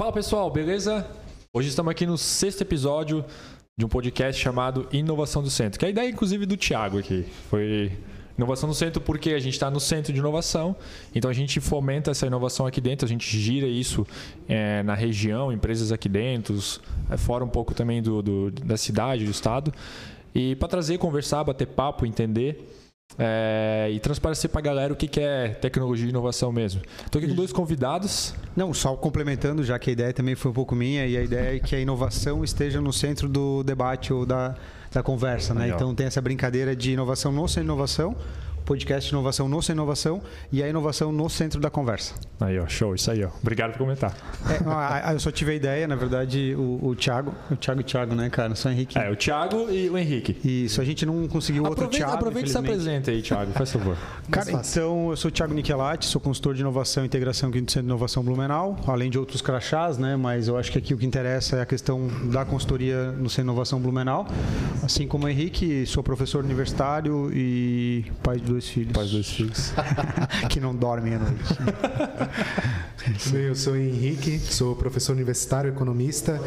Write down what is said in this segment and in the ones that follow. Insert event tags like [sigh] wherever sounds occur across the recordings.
Fala pessoal, beleza? Hoje estamos aqui no sexto episódio de um podcast chamado Inovação do Centro, que é a ideia inclusive do Thiago aqui. Foi inovação no centro porque a gente está no centro de inovação, então a gente fomenta essa inovação aqui dentro, a gente gira isso é, na região, empresas aqui dentro, é, fora um pouco também do, do da cidade, do estado. E para trazer, conversar, bater papo, entender é, e transparecer para a galera o que, que é tecnologia e inovação mesmo. Estou aqui com dois convidados. Não, só complementando, já que a ideia também foi um pouco minha, e a ideia é que a inovação esteja no centro do debate ou da, da conversa, né? Então tem essa brincadeira de inovação não ser inovação, podcast Inovação no Sem Inovação e a inovação no centro da conversa. Aí, ó, show, isso aí, ó. Obrigado por comentar. É, eu só tive a ideia, na verdade, o, o Thiago, o Thiago e o Thiago, né, cara? Só o Henrique. É, o Thiago e o Henrique. Isso, a gente não conseguiu aproveita, outro Thiago. Aproveita e se apresenta aí, Thiago, faz favor. Cara, então, eu sou o Thiago Nichelati, sou consultor de inovação e integração aqui no Centro de Inovação Blumenau, além de outros crachás, né? Mas eu acho que aqui o que interessa é a questão da consultoria no Centro de Inovação Blumenau. Assim como o Henrique, sou professor universitário e pai de dois filhos. Pai de dois filhos filhos. [laughs] que não dormem à noite. Bem, eu sou Henrique, sou professor universitário, economista,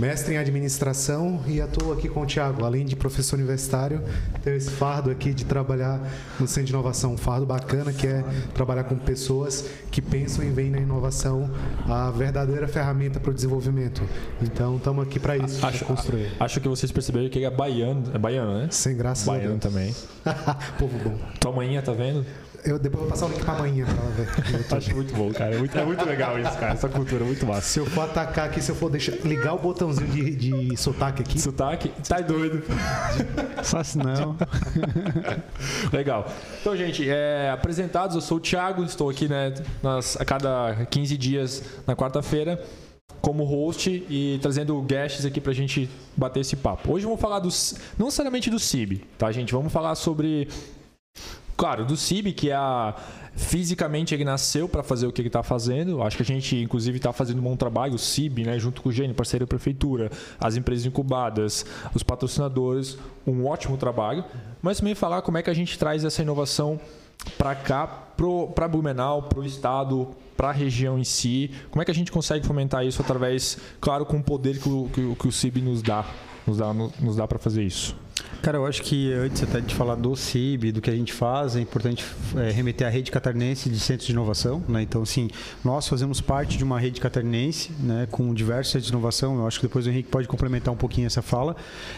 mestre em administração e atuo aqui com o Tiago. Além de professor universitário, tenho esse fardo aqui de trabalhar no Centro de Inovação. Um fardo bacana que é trabalhar com pessoas que pensam e veem na inovação a verdadeira ferramenta para o desenvolvimento. Então, estamos aqui para isso, acho, construir. Acho que vocês perceberam que é baiano, é baiano, né? Sem graça. Baiano também. [laughs] Povo bom. Tua manhã tá vendo? Eu depois vou passar o link pra amanhã pra ela ver. [laughs] Acho muito bom, cara. É muito, é muito legal isso, cara. Essa cultura é muito massa. Se eu for atacar aqui, se eu for deixar, ligar o botãozinho de, de sotaque aqui. Sotaque? Tá doido. Fácil não. [laughs] legal. Então, gente, é, apresentados, eu sou o Thiago, estou aqui, né, nas, a cada 15 dias na quarta-feira como host e trazendo guests aqui pra gente bater esse papo. Hoje vamos falar dos, não necessariamente do CIB, tá, gente? Vamos falar sobre claro, do CIB, que é a, fisicamente ele nasceu para fazer o que ele está fazendo. Acho que a gente, inclusive, está fazendo um bom trabalho, o CIB, né, junto com o Gênio, parceiro da prefeitura, as empresas incubadas, os patrocinadores, um ótimo trabalho. Mas também falar como é que a gente traz essa inovação para cá, para Blumenau, para o estado, para a região em si. Como é que a gente consegue fomentar isso através, claro, com o poder que o, que, que o CIB nos dá, nos dá, nos dá para fazer isso? Cara, eu acho que antes até de falar do CIB, do que a gente faz, é importante é, remeter à rede catarinense de centros de inovação. Né? Então, assim, nós fazemos parte de uma rede catarinense né, com diversos centros de inovação. Eu acho que depois o Henrique pode complementar um pouquinho essa fala.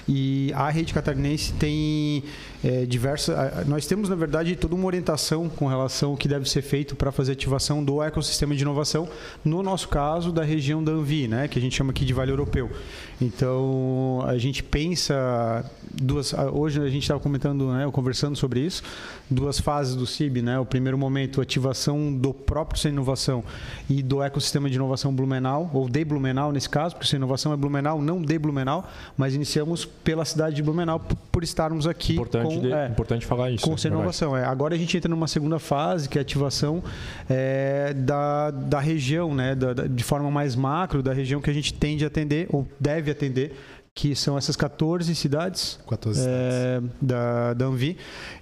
E a rede catarinense tem é, diversas. Nós temos, na verdade, toda uma orientação com relação ao que deve ser feito para fazer ativação do ecossistema de inovação, no nosso caso, da região da Anvi, né, que a gente chama aqui de Vale Europeu. Então, a gente pensa duas. Hoje a gente estava comentando, né, conversando sobre isso, duas fases do CIB, né? O primeiro momento, ativação do próprio Sem Inovação e do ecossistema de inovação Blumenau, ou de Blumenau nesse caso, porque Sem Inovação é Blumenau, não de Blumenau, mas iniciamos pela cidade de Blumenau por estarmos aqui. Importante, com, de, é, importante falar isso. Com Sem Inovação. É. Agora a gente entra numa segunda fase, que é a ativação é, da, da região, né? Da, da, de forma mais macro, da região que a gente tende a atender, ou deve atender, que são essas 14 cidades, 14 é, cidades. Da, da Anvi,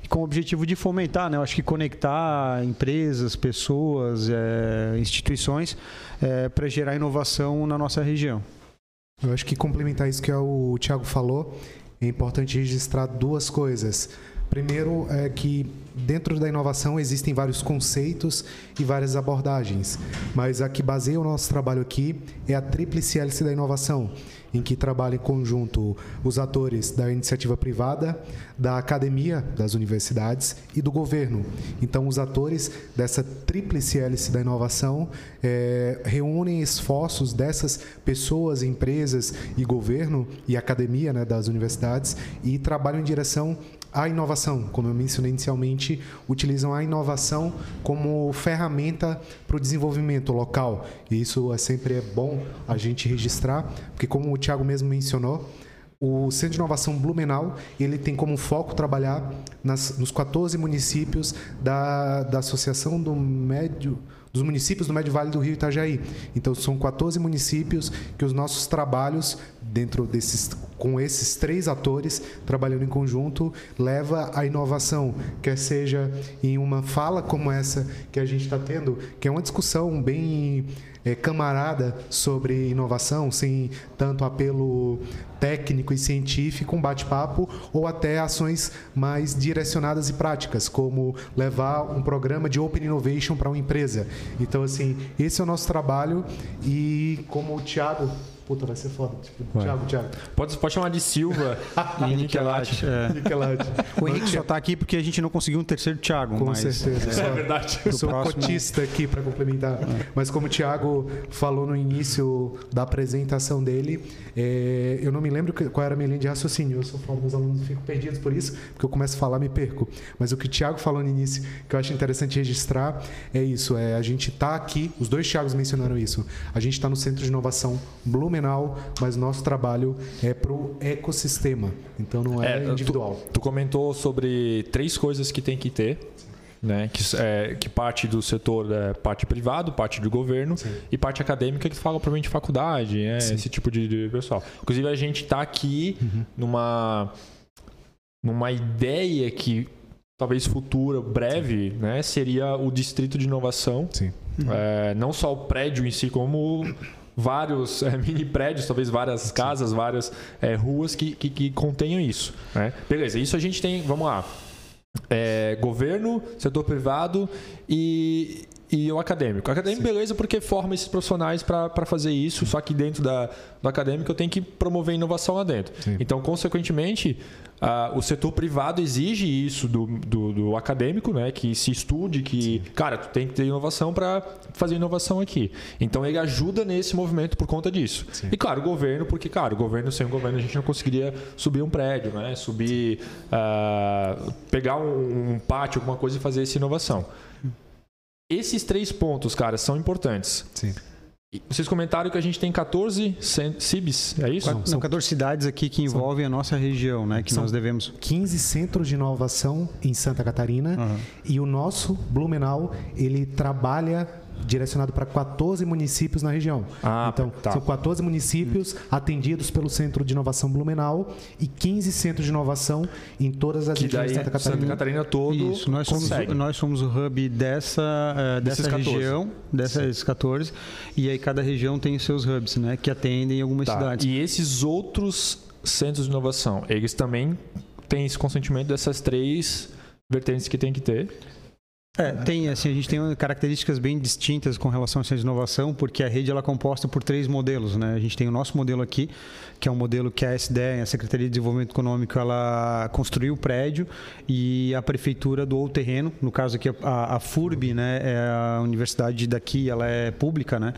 com o objetivo de fomentar, né? Eu acho que conectar empresas, pessoas, é, instituições é, para gerar inovação na nossa região. Eu acho que complementar isso que o Thiago falou, é importante registrar duas coisas. Primeiro é que dentro da inovação existem vários conceitos e várias abordagens, mas a que baseia o nosso trabalho aqui é a tríplice hélice da inovação, em que trabalham em conjunto os atores da iniciativa privada, da academia das universidades e do governo. Então, os atores dessa tríplice hélice da inovação é, reúnem esforços dessas pessoas, empresas e governo e academia né, das universidades e trabalham em direção à inovação, como eu mencionei inicialmente, utilizam a inovação como ferramenta para o desenvolvimento local. E isso é sempre é bom a gente registrar, porque como o Tiago mesmo mencionou, o Centro de Inovação Blumenau ele tem como foco trabalhar nas, nos 14 municípios da, da Associação do Médio dos municípios do Médio Vale do Rio Itajaí. Então são 14 municípios que os nossos trabalhos dentro desses com esses três atores trabalhando em conjunto leva à inovação, quer seja em uma fala como essa que a gente está tendo, que é uma discussão bem é, camarada sobre inovação, sem tanto apelo técnico e científico, um bate-papo, ou até ações mais direcionadas e práticas, como levar um programa de Open Innovation para uma empresa. Então, assim, esse é o nosso trabalho e como o Thiago Puta, vai ser foda. Tipo, Thiago, Thiago. Pode, pode chamar de Silva [laughs] e Niquelate. É. Niquelate. O Henrique só tá aqui porque a gente não conseguiu um terceiro Thiago. Com mas... certeza. É, é verdade. Eu sou próximo... cotista aqui para complementar. É. Mas como o Thiago falou no início da apresentação dele, é, eu não me lembro qual era a minha linha de raciocínio. Eu sou foda, meus alunos ficam perdidos por isso, porque eu começo a falar me perco. Mas o que o Thiago falou no início, que eu acho interessante registrar, é isso. É, a gente tá aqui, os dois Thiagos mencionaram isso. A gente está no Centro de Inovação Blumenau mas nosso trabalho é para o ecossistema, então não é, é individual. Tu, tu, comentou sobre três coisas que tem que ter. Né, que, é, que parte do setor é parte privado, parte do governo Sim. e parte acadêmica que fala provavelmente faculdade, né, esse tipo de, de, pessoal. Inclusive a gente está aqui uhum. numa numa ideia que talvez futura, breve, né, seria o distrito de inovação. Uhum. É, não só o prédio em si, como vários é, [laughs] mini prédios, talvez várias casas, várias é, ruas que, que, que, contenham isso. Né? Beleza, isso a gente tem, vamos lá, é, governo, setor privado e, e o acadêmico. O acadêmico, Sim. beleza, porque forma esses profissionais para fazer isso, só que dentro da, do acadêmico eu tenho que promover inovação lá dentro. Sim. Então, consequentemente, o setor privado exige isso do, do, do, acadêmico, né? Que se estude, que, Sim. cara, tu tem que ter inovação para fazer inovação aqui. Então ele ajuda nesse movimento por conta disso. E claro, o governo, porque, cara, o governo, sem o governo a gente não conseguiria subir um prédio, né? Subir, uh, pegar um, um pátio, alguma coisa e fazer essa inovação. Esses três pontos, cara, são importantes. Sim. Vocês comentaram que a gente tem 14 CIBs, é isso? São 14 cidades aqui que envolvem a nossa região, né? Que nós devemos. 15 centros de inovação em Santa Catarina uhum. e o nosso Blumenau, ele trabalha direcionado para 14 municípios na região. Ah, então, tá. são 14 municípios atendidos pelo Centro de Inovação Blumenau e 15 centros de inovação em todas as regiões de Santa Catarina. Santa Catarina todo Isso, nós somos, nós somos o hub dessa, uh, dessa região, dessas 14, e aí cada região tem os seus hubs, né, que atendem algumas tá. cidades. E esses outros centros de inovação, eles também têm esse consentimento dessas três vertentes que tem que ter? É, tem, assim, a gente tem características bem distintas com relação a essa inovação, porque a rede ela é composta por três modelos, né? A gente tem o nosso modelo aqui, que é um modelo que a SDE, a Secretaria de Desenvolvimento Econômico, ela construiu o prédio e a prefeitura doou o terreno. No caso aqui, a, a FURB, né, é a universidade daqui, ela é pública, né?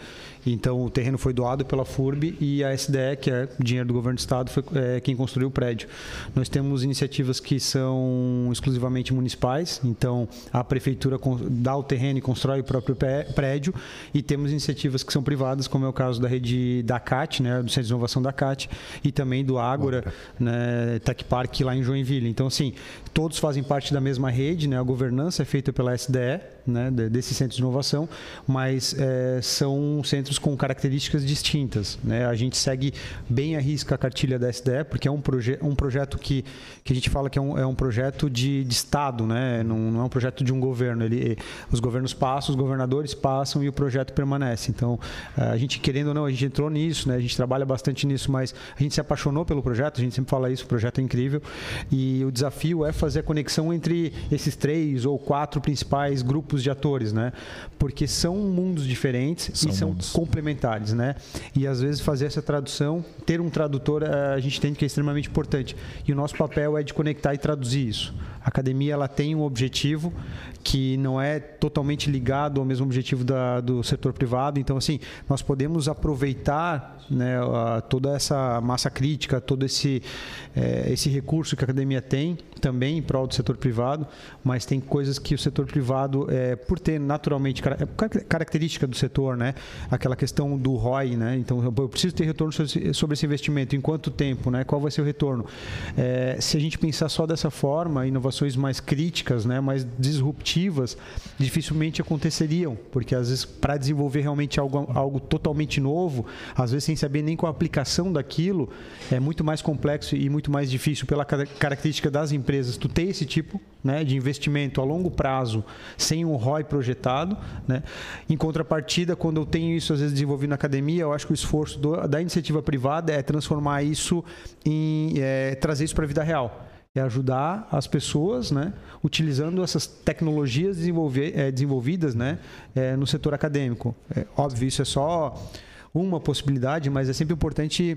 Então o terreno foi doado pela FURB e a SDE, que é dinheiro do governo do estado, foi é, quem construiu o prédio. Nós temos iniciativas que são exclusivamente municipais, então a prefeitura dá o terreno e constrói o próprio prédio, e temos iniciativas que são privadas, como é o caso da rede da CAT, né, do Centro de Inovação da CAT, e também do Ágora, né, Tech Park lá em Joinville. Então, assim, todos fazem parte da mesma rede, né, a governança é feita pela SDE, né, centro de inovação, mas é, são centros com características distintas. Né? A gente segue bem a risca a cartilha da SDE, porque é um, proje um projeto que, que a gente fala que é um, é um projeto de, de Estado, né? não, não é um projeto de um governo. Ele, os governos passam, os governadores passam e o projeto permanece. Então, a gente, querendo ou não, a gente entrou nisso, né? a gente trabalha bastante nisso, mas a gente se apaixonou pelo projeto, a gente sempre fala isso, o projeto é incrível. E o desafio é fazer a conexão entre esses três ou quatro principais grupos de atores, né? Porque são mundos diferentes são e são mundos. complementares, né? E às vezes fazer essa tradução, ter um tradutor, eh, a gente entende que é extremamente importante. E o nosso papel é de conectar e traduzir isso. A academia ela tem um objetivo que não é totalmente ligado ao mesmo objetivo da, do setor privado. Então, assim, nós podemos aproveitar né, toda essa massa crítica, todo esse, é, esse recurso que a academia tem também em prol do setor privado, mas tem coisas que o setor privado, é, por ter naturalmente é característica do setor, né, aquela questão do ROI, né, então eu preciso ter retorno sobre esse investimento, em quanto tempo, né, qual vai ser o retorno. É, se a gente pensar só dessa forma, a inovação inovações mais críticas, né, mais disruptivas, dificilmente aconteceriam, porque às vezes para desenvolver realmente algo, algo totalmente novo, às vezes sem saber nem qual a aplicação daquilo, é muito mais complexo e muito mais difícil pela característica das empresas. Tu ter esse tipo né, de investimento a longo prazo sem um ROI projetado, né? Em contrapartida, quando eu tenho isso às vezes desenvolvido na academia, eu acho que o esforço do, da iniciativa privada é transformar isso em é, trazer isso para a vida real é ajudar as pessoas, né, utilizando essas tecnologias é, desenvolvidas, né, é, no setor acadêmico. É, óbvio, isso é só uma possibilidade, mas é sempre importante,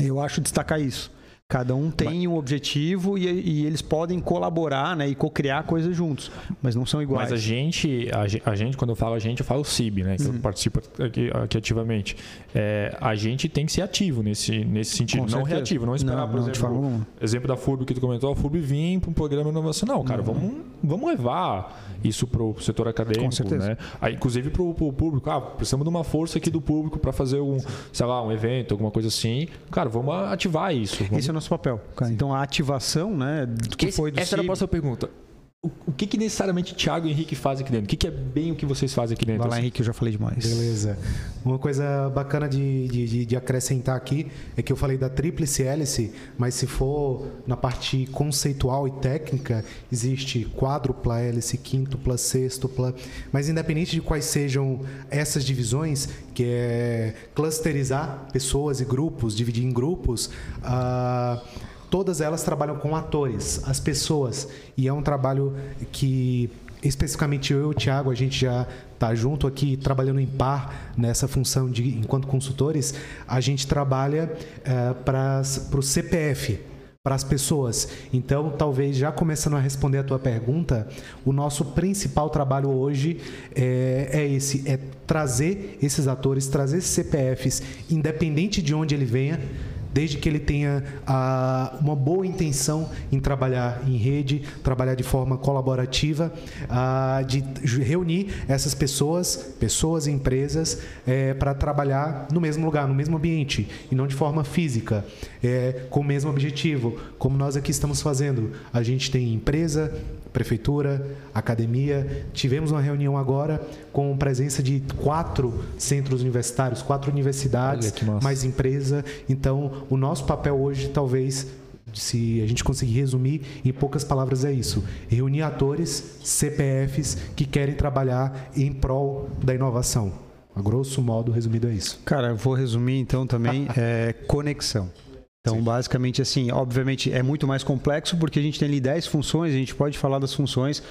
eu acho, destacar isso. Cada um tem um objetivo e, e, eles podem colaborar né, e co-criar coisas juntos, mas não são iguais. Mas a gente, a, a, gente quando eu falo a gente, eu falo o CIB, né, que uhum. participa aqui, aqui ativamente. É, a gente tem que ser ativo nesse, nesse sentido, Com não certeza. reativo, não esperar, não, por não, exemplo, exemplo da FURB que tu comentou, a FURB vir para um programa inovacional. Cara, uhum. vamos, vamos levar isso para o setor acadêmico, Com certeza. né? Aí, inclusive para o público. Ah, precisamos de uma força aqui do público para fazer um, sei lá, um evento, alguma coisa assim. Cara, vamos ativar isso. Vamos... Esse é nosso papel. Cara. Então a ativação, né, que Esse, foi do Essa CIB... era a próxima pergunta. O, que, que necessariamente Thiago e Henrique fazem aqui dentro? O que, que é bem o que vocês fazem aqui dentro? Vai lá, Henrique, eu já falei demais. Beleza. Uma coisa bacana de, de, de, acrescentar aqui é que eu falei da tríplice hélice, mas se for na parte conceitual e técnica, existe quádrupla hélice, quíntupla, sextupla. Mas independente de quais sejam essas divisões, que é clusterizar pessoas e grupos, dividir em grupos, uh, todas elas trabalham com atores, as pessoas. E é um trabalho que especificamente eu e o Thiago, a gente já está junto aqui trabalhando em par nessa função de enquanto consultores, a gente trabalha é, para o CPF, para as pessoas. Então, talvez já começando a responder a tua pergunta, o nosso principal trabalho hoje é, é esse, é trazer esses atores, trazer esses CPFs, independente de onde ele venha, desde que ele tenha ah, uma boa intenção em trabalhar em rede, trabalhar de forma colaborativa, ah, de reunir essas pessoas, pessoas e empresas, é, para trabalhar no mesmo lugar, no mesmo ambiente, e não de forma física, é, com o mesmo objetivo, como nós aqui estamos fazendo. A gente tem empresa, prefeitura, academia. Tivemos uma reunião agora com presença de quatro centros universitários, quatro universidades, mais empresa. Então, o nosso papel hoje, talvez, se a gente conseguir resumir em poucas palavras, é isso: reunir atores, CPFs que querem trabalhar em prol da inovação. A grosso modo, resumido é isso. Cara, eu vou resumir então também [laughs] é, conexão. Então, Sim. basicamente, assim, obviamente é muito mais complexo porque a gente tem ali 10 funções, a gente pode falar das funções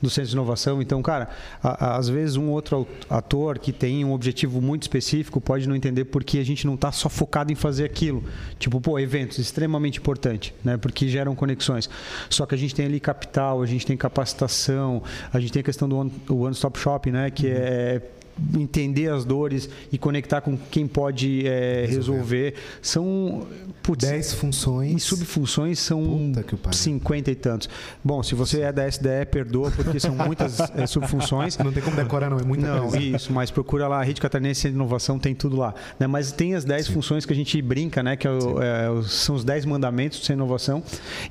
do Centro de Inovação. Então, cara, a, a, às vezes um outro ator que tem um objetivo muito específico pode não entender porque a gente não está só focado em fazer aquilo. Tipo, pô, eventos, extremamente importante, né? Porque geram conexões. Só que a gente tem ali capital, a gente tem capacitação, a gente tem a questão do One, one Stop Shop, né? Que uhum. é entender as dores e conectar com quem pode é, resolver. São putz, 10 funções. E subfunções são 50 e tantos. Bom, se você é da SDE, perdoa, porque são muitas é, [laughs] subfunções. Não tem como decorar, não, é muita não, coisa. Isso, mas procura lá, a Rede Catarinense de Inovação tem tudo lá. Né? Mas tem as 10 Sim. funções que a gente brinca, né? que é é, são os 10 mandamentos de inovação,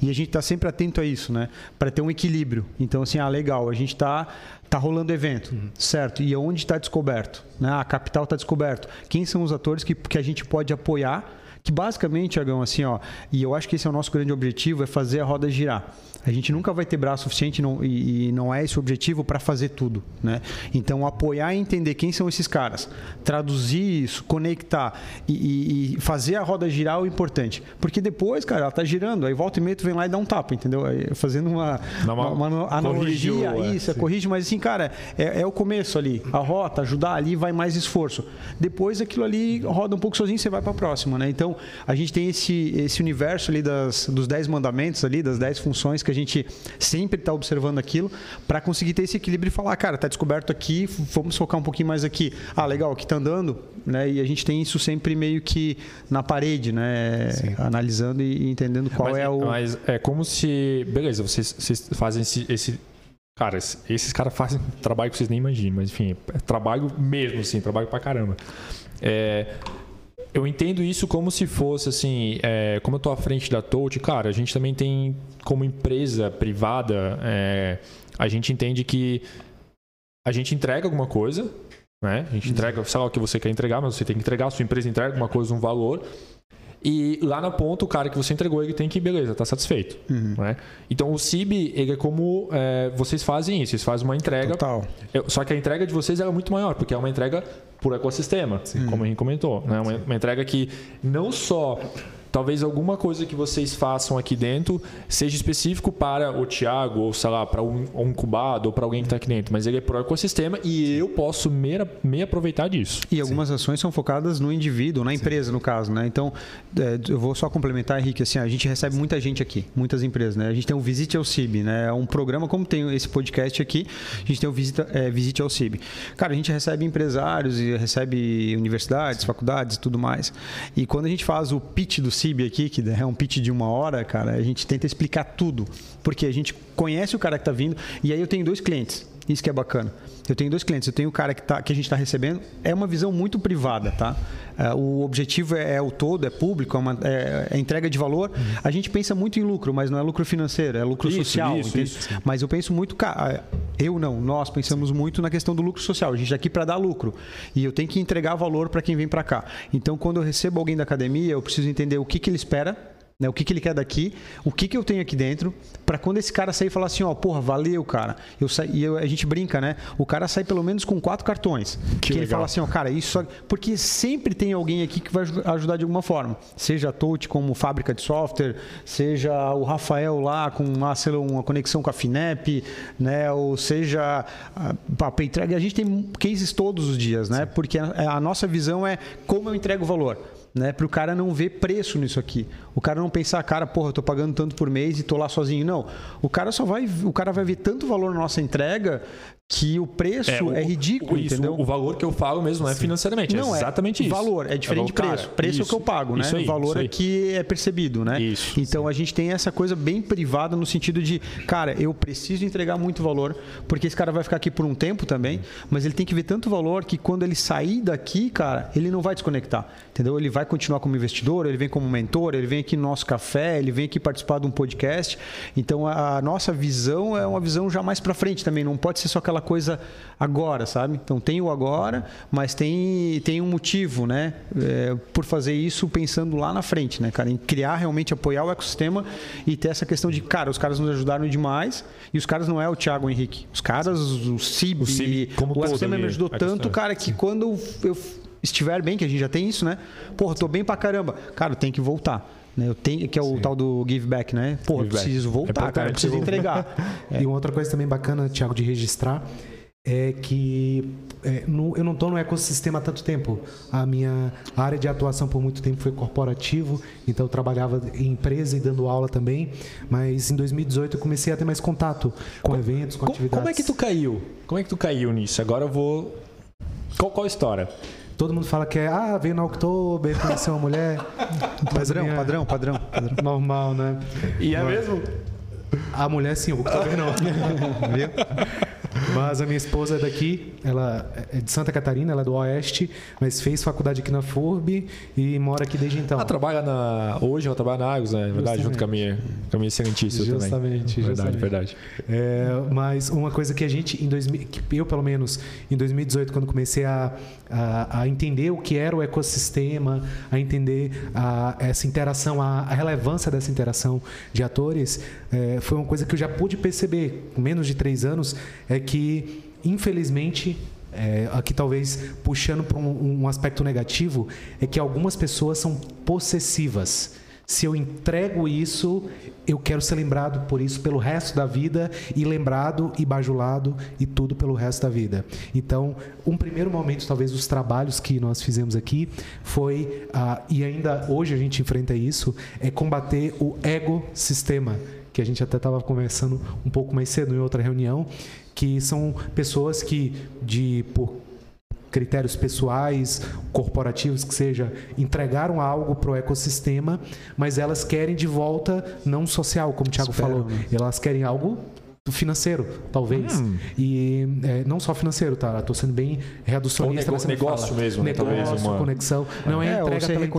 e a gente está sempre atento a isso, né? para ter um equilíbrio. Então, assim, ah, legal, a gente está Está rolando evento, uhum. certo? E onde está descoberto? Né? A capital está descoberto. Quem são os atores que, que a gente pode apoiar? Que basicamente, Agão, assim, ó, e eu acho que esse é o nosso grande objetivo, é fazer a roda girar. A gente nunca vai ter braço suficiente não, e, e, não é esse o objetivo para fazer tudo. Né? Então, apoiar e entender quem são esses caras, traduzir isso, conectar e, e, fazer a roda girar é o importante. Porque depois, cara, ela tá girando, aí volta e meia tu vem lá e dá um tapa, entendeu? Fazendo uma, uma, uma analogia, corrigiu, isso, é, corrige, mas assim, cara, é, é, o começo ali. A rota, ajudar ali, vai mais esforço. Depois aquilo ali roda um pouco sozinho, você vai para a próxima, né? Então, a gente tem esse, esse universo ali das, dos 10 mandamentos ali, das 10 funções que a gente sempre está observando aquilo para conseguir ter esse equilíbrio e falar, cara, está descoberto aqui, vamos focar um pouquinho mais aqui. Ah, legal, aqui está andando, né? E a gente tem isso sempre meio que na parede, né? Sim. Analisando e entendendo qual mas, é o. Mas é como se. Beleza, vocês, vocês fazem esse, esse Cara, esses caras fazem trabalho que vocês nem imaginam, mas enfim, é trabalho mesmo, assim, trabalho pra caramba. É, eu entendo isso como se fosse assim, é, como eu estou à frente da Touch, cara, a gente também tem como empresa privada, é, a gente entende que a gente entrega alguma coisa, né? A gente entrega, sei lá o que você quer entregar, mas você tem que entregar, a sua empresa entrega alguma coisa, um valor. E lá na ponta, o cara que você entregou, ele tem que, beleza, tá satisfeito. Né? Então o CIB, ele é como é, vocês fazem isso, vocês fazem uma entrega. Total. Só que a entrega de vocês é muito maior, porque é uma entrega por ecossistema, como a gente comentou. Né? Uma, uma entrega que não só. Talvez alguma coisa que vocês façam aqui dentro seja específico para o Thiago, ou sei lá, para um, um incubado, ou para alguém que está aqui dentro. Mas ele é pro ecossistema e eu posso me, me aproveitar disso. E algumas ações são focadas no indivíduo, na empresa, no caso, né? Então, é, eu vou só complementar, Henrique, assim, a gente recebe muita gente aqui, muitas empresas, né? A gente tem o Visite ao CIB, né? É um programa, como tem esse podcast aqui, a gente tem o Visita, é, Visite ao CIB. Cara, a gente recebe empresários e recebe universidades, faculdades e tudo mais. E quando a gente faz o pitch do CIB aqui, que é um pitch de uma hora, cara, a gente tenta explicar tudo. Porque a gente conhece o cara que está vindo, e aí eu tenho dois clientes. Isso que é bacana. Eu tenho dois clientes. Eu tenho o cara que, tá, que a gente está recebendo. É uma visão muito privada, tá? É, o objetivo é, é o todo, é público, é, uma, é, é entrega de valor. A gente pensa muito em lucro, mas não é lucro financeiro, é lucro Isso, social. isso, isso. Mas eu penso muito, ca- eu não, nós pensamos muito na questão do lucro social. A gente está aqui para dar lucro e eu tenho que entregar valor para quem vem para cá. Então, quando eu recebo alguém da academia, eu preciso entender o que, que ele espera. Né, o que, que ele quer daqui, o que, que eu tenho aqui dentro, para quando esse cara sair e falar assim, ó, porra, valeu, cara. Eu sa... E eu- a gente brinca, né? O cara sai pelo menos com quatro cartões. Que, ele legal. fala assim, ó, cara, isso. Porque sempre tem alguém aqui que vai aju- ajudar de alguma forma. Seja a Touch como fábrica de software, seja o Rafael lá com uma, sei lá, uma conexão com a Finep, né? Ou seja a, a Paytrag. A gente tem cases todos os dias, né? Porque a, a nossa visão é como eu entrego valor. Né, para o cara não ver preço nisso aqui. O cara não pensar, cara, porra, eu tô pagando tanto por mês e tô lá sozinho. Não. O cara só vai, o cara vai ver tanto valor na nossa entrega que o preço é, o- ridículo, o- isso, entendeu? O valor que eu falo mesmo não é financeiramente, Não, é exatamente isso. Valor, é diferente de valor, preço. cara, preço é o que eu isso, pago, né? isso aí, o valor isso é que é percebido, né? Isso, Então a gente tem essa coisa bem privada no sentido de, cara, eu preciso entregar muito valor, porque esse cara vai ficar aqui por um tempo também, mas ele tem que ver tanto valor que quando ele sair daqui, cara, ele não vai desconectar, entendeu? Ele vai continuar como investidor, ele vem como mentor, ele vem aqui no nosso café, ele vem aqui participar de um podcast. Então a, a nossa visão é uma visão já mais para frente também, não pode ser só aquela coisa agora, sabe? Então tem o agora, mas tem, tem um motivo, né? É, por fazer isso pensando lá na frente, né, cara? Em criar realmente, apoiar o ecossistema e ter essa questão de, cara, os caras nos ajudaram demais e os caras não é o Thiago Henrique. Os caras, o CIB, O CIB como o ecossistema me ajudou tanto, ecossistema. cara, que quando eu estiver bem, que a gente já tem isso, né? Porra, tô bem pra caramba. Cara, eu tenho que voltar. né? Eu tenho, que é o tal do give back, né? Porra, eu Give back. preciso É voltar, cara. preciso voltar. entregar. [laughs] E uma outra coisa também bacana, Thiago, de registrar é que é, no- eu não estou no ecossistema há tanto tempo. A minha área de atuação por muito tempo foi corporativo, então eu trabalhava em empresa e dando aula também. Mas em 2018 eu comecei a ter mais contato com eventos, com Co- atividades. Como é que tu caiu? Como é que tu caiu nisso? Agora eu vou. Qual, qual a história? Todo mundo fala que é, ah, veio na Oktober, conheceu uma mulher. [laughs] Padrão, minha- padrão, padrão, padrão. Normal, né? E é mesmo? A mulher sim, o Oktober não. [laughs] Viu? Mas a minha esposa é daqui, ela é de Santa Catarina, ela é do Oeste, mas fez faculdade aqui na FURB e mora aqui desde então. Ela trabalha na. Hoje ela trabalha na Argos, né? Na verdade, junto com a minha, com a minha excelentíssima também. Justamente, Verdade, verdade. É, mas uma coisa que a gente, em 2000, que eu pelo menos, em 2018, quando comecei a, a, a entender o que era o ecossistema, a entender a, essa interação, a, a relevância dessa interação de atores, é, foi uma coisa que eu já pude perceber, com menos de três anos, é que, infelizmente, é, aqui talvez puxando para um, um aspecto negativo, é que algumas pessoas são possessivas. Se eu entrego isso, eu quero ser lembrado por isso pelo resto da vida e lembrado e bajulado e tudo pelo resto da vida. Então, um primeiro momento, talvez, dos trabalhos que nós fizemos aqui foi, ah, e ainda hoje a gente enfrenta isso, é combater o ego-sistema, que a gente até estava conversando um pouco mais cedo em outra reunião, que são pessoas que, de por critérios pessoais, corporativos, que seja, entregaram algo para o ecossistema, mas elas querem de volta não social, como o Thiago Esperam, falou. né? Elas querem algo financeiro, talvez. Hum. E é, não só financeiro, tá? Estou sendo bem reducionista. Ou nego- negócio fala. mesmo, né? Negócio, uma- conexão. Não é, É, entrega pela entrega.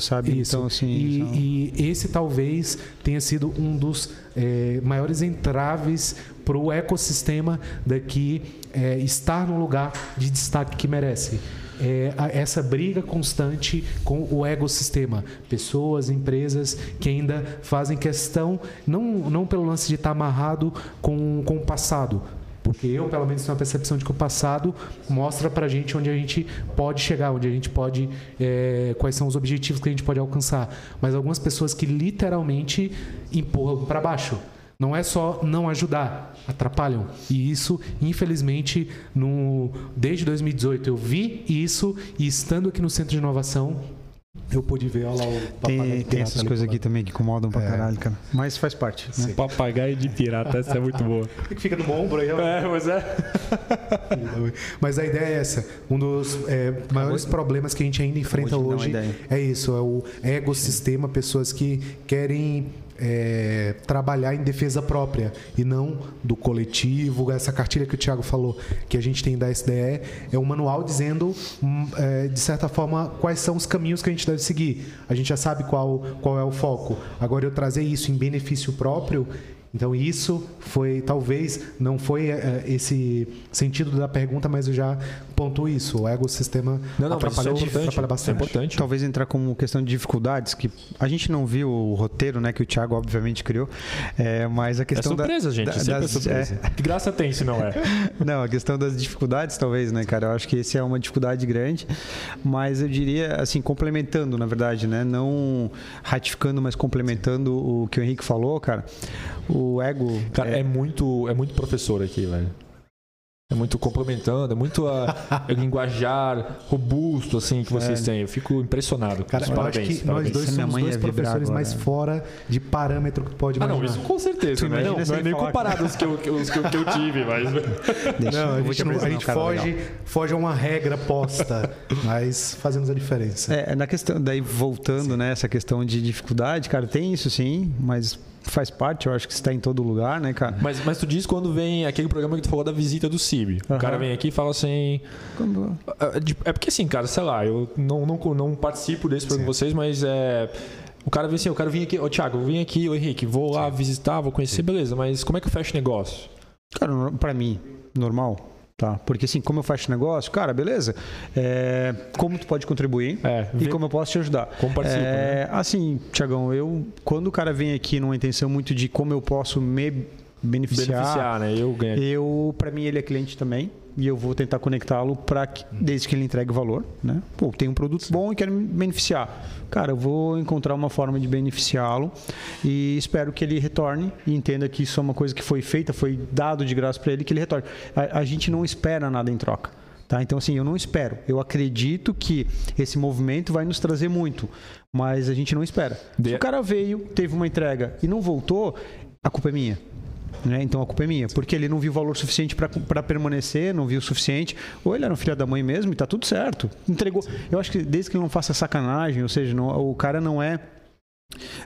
sabe? Isso. Então, assim, e, são- e esse talvez tenha sido um dos é, maiores entraves para o ecossistema daqui é, estar no lugar de destaque que merece. É, a- essa briga constante com o ecossistema. Pessoas, empresas que ainda fazem questão, não, não pelo lance de estar amarrado com, com o passado, porque eu, pelo menos, tenho a percepção de que o passado mostra pra gente onde a gente pode chegar, onde a gente pode. é, quais são os objetivos que a gente pode alcançar. Mas algumas pessoas que literalmente empurram para baixo. Não é só não ajudar, atrapalham. E isso, infelizmente, no, desde 2018 eu vi isso e estando aqui no Centro de Inovação, eu pude ver, olha lá o papagaio Tem, tem essas coisas aqui também que incomodam pra É. caralho, cara. Mas faz parte. Né? Papagaio de pirata, essa é muito boa. lado. [laughs] Que fica no ombro aí, ó. É, mas é. [laughs] Mas a ideia é essa. Um dos é, maiores problemas que a gente ainda enfrenta hoje uma é isso: é o ecossistema, pessoas que querem é, trabalhar em defesa própria e não do coletivo. Essa cartilha que o Thiago falou, que a gente tem da SDE, é um manual dizendo, hum, é, de certa forma, quais são os caminhos que a gente deve seguir. A gente já sabe qual, qual é o foco. Agora, eu trazer isso em benefício próprio. Então isso foi, talvez, não foi é, esse sentido da pergunta, mas eu já pontuo isso. O ecossistema Não, não, isso é atrapalha, Isso é bastante. importante. Talvez entrar como questão de dificuldades, que a gente não viu o roteiro, né, que o Thiago obviamente criou, é, mas a É questão da- surpresa, gente. da- é das- surpresa. Que graça tem se não é? [laughs] Não, a questão das dificuldades, talvez, né, cara? Eu acho que esse é uma dificuldade grande, mas eu diria, assim, complementando, na verdade, né? Não ratificando, mas complementando o que o Henrique falou, cara. O ego. Cara, é, muito, é muito professor aqui, velho. É muito complementando, é muito a, [laughs] é linguajar robusto, assim, que vocês têm. Eu fico impressionado. Cara, eu parabéns, acho que parabéns. nós dois Se minha somos dois professores agora, mais né? fora de parâmetro que pode Ah, imaginar. não, isso com certeza, né? Não, não é nem comparado aos que, eu, os que, eu, que eu tive, mas... Deixa, [laughs] Não, a eu vou te gente, não- a gente cara legal. foge, foge a uma regra posta, [laughs] mas fazemos a diferença. É, na questão, daí voltando, né, essa questão de dificuldade, cara, tem isso sim, mas faz parte, eu acho que está em todo lugar, né, cara? mas... Mas tu diz quando vem aquele programa que tu falou da visita do CIB. O Aham. cara vem aqui e fala assim... Quando- É de- é porque assim, cara, sei lá, eu não, não, não participo desse programa com vocês, mas é. O cara vem assim, eu quero vir aqui, ô Thiago, eu vim aqui, ô Henrique, vou lá visitar, vou conhecer, beleza, mas como é que eu fecho negócio? Cara, pra mim, normal, tá? Porque assim, como eu faço negócio, cara, beleza. É, como tu pode contribuir É, e como eu posso te ajudar. Como É, Assim, Tiagão, eu quando o cara vem aqui numa intenção muito de como eu posso me beneficiar, beneficiar, né? Eu ganho. eu para mim ele é cliente também e eu vou tentar conectá-lo para desde que ele entregue valor, né? Pô, tem um produto bom e quero me beneficiar. Cara, eu vou encontrar uma forma de beneficiá-lo e espero que ele retorne e entenda que isso é uma coisa que foi feita, foi dado de graça para ele, que ele retorne. A, a gente não espera nada em troca. Tá? Então, assim, eu não espero. Eu acredito que esse movimento vai nos trazer muito, mas a gente não espera. Se De- o cara veio, teve uma entrega e não voltou, a culpa é minha. Né? Então a culpa é minha, porque ele não viu valor suficiente para permanecer, não viu o suficiente, ou ele era um filho da mãe mesmo e tá tudo certo. Entregou. Eu acho que desde que ele não faça sacanagem, ou seja, não- o cara não é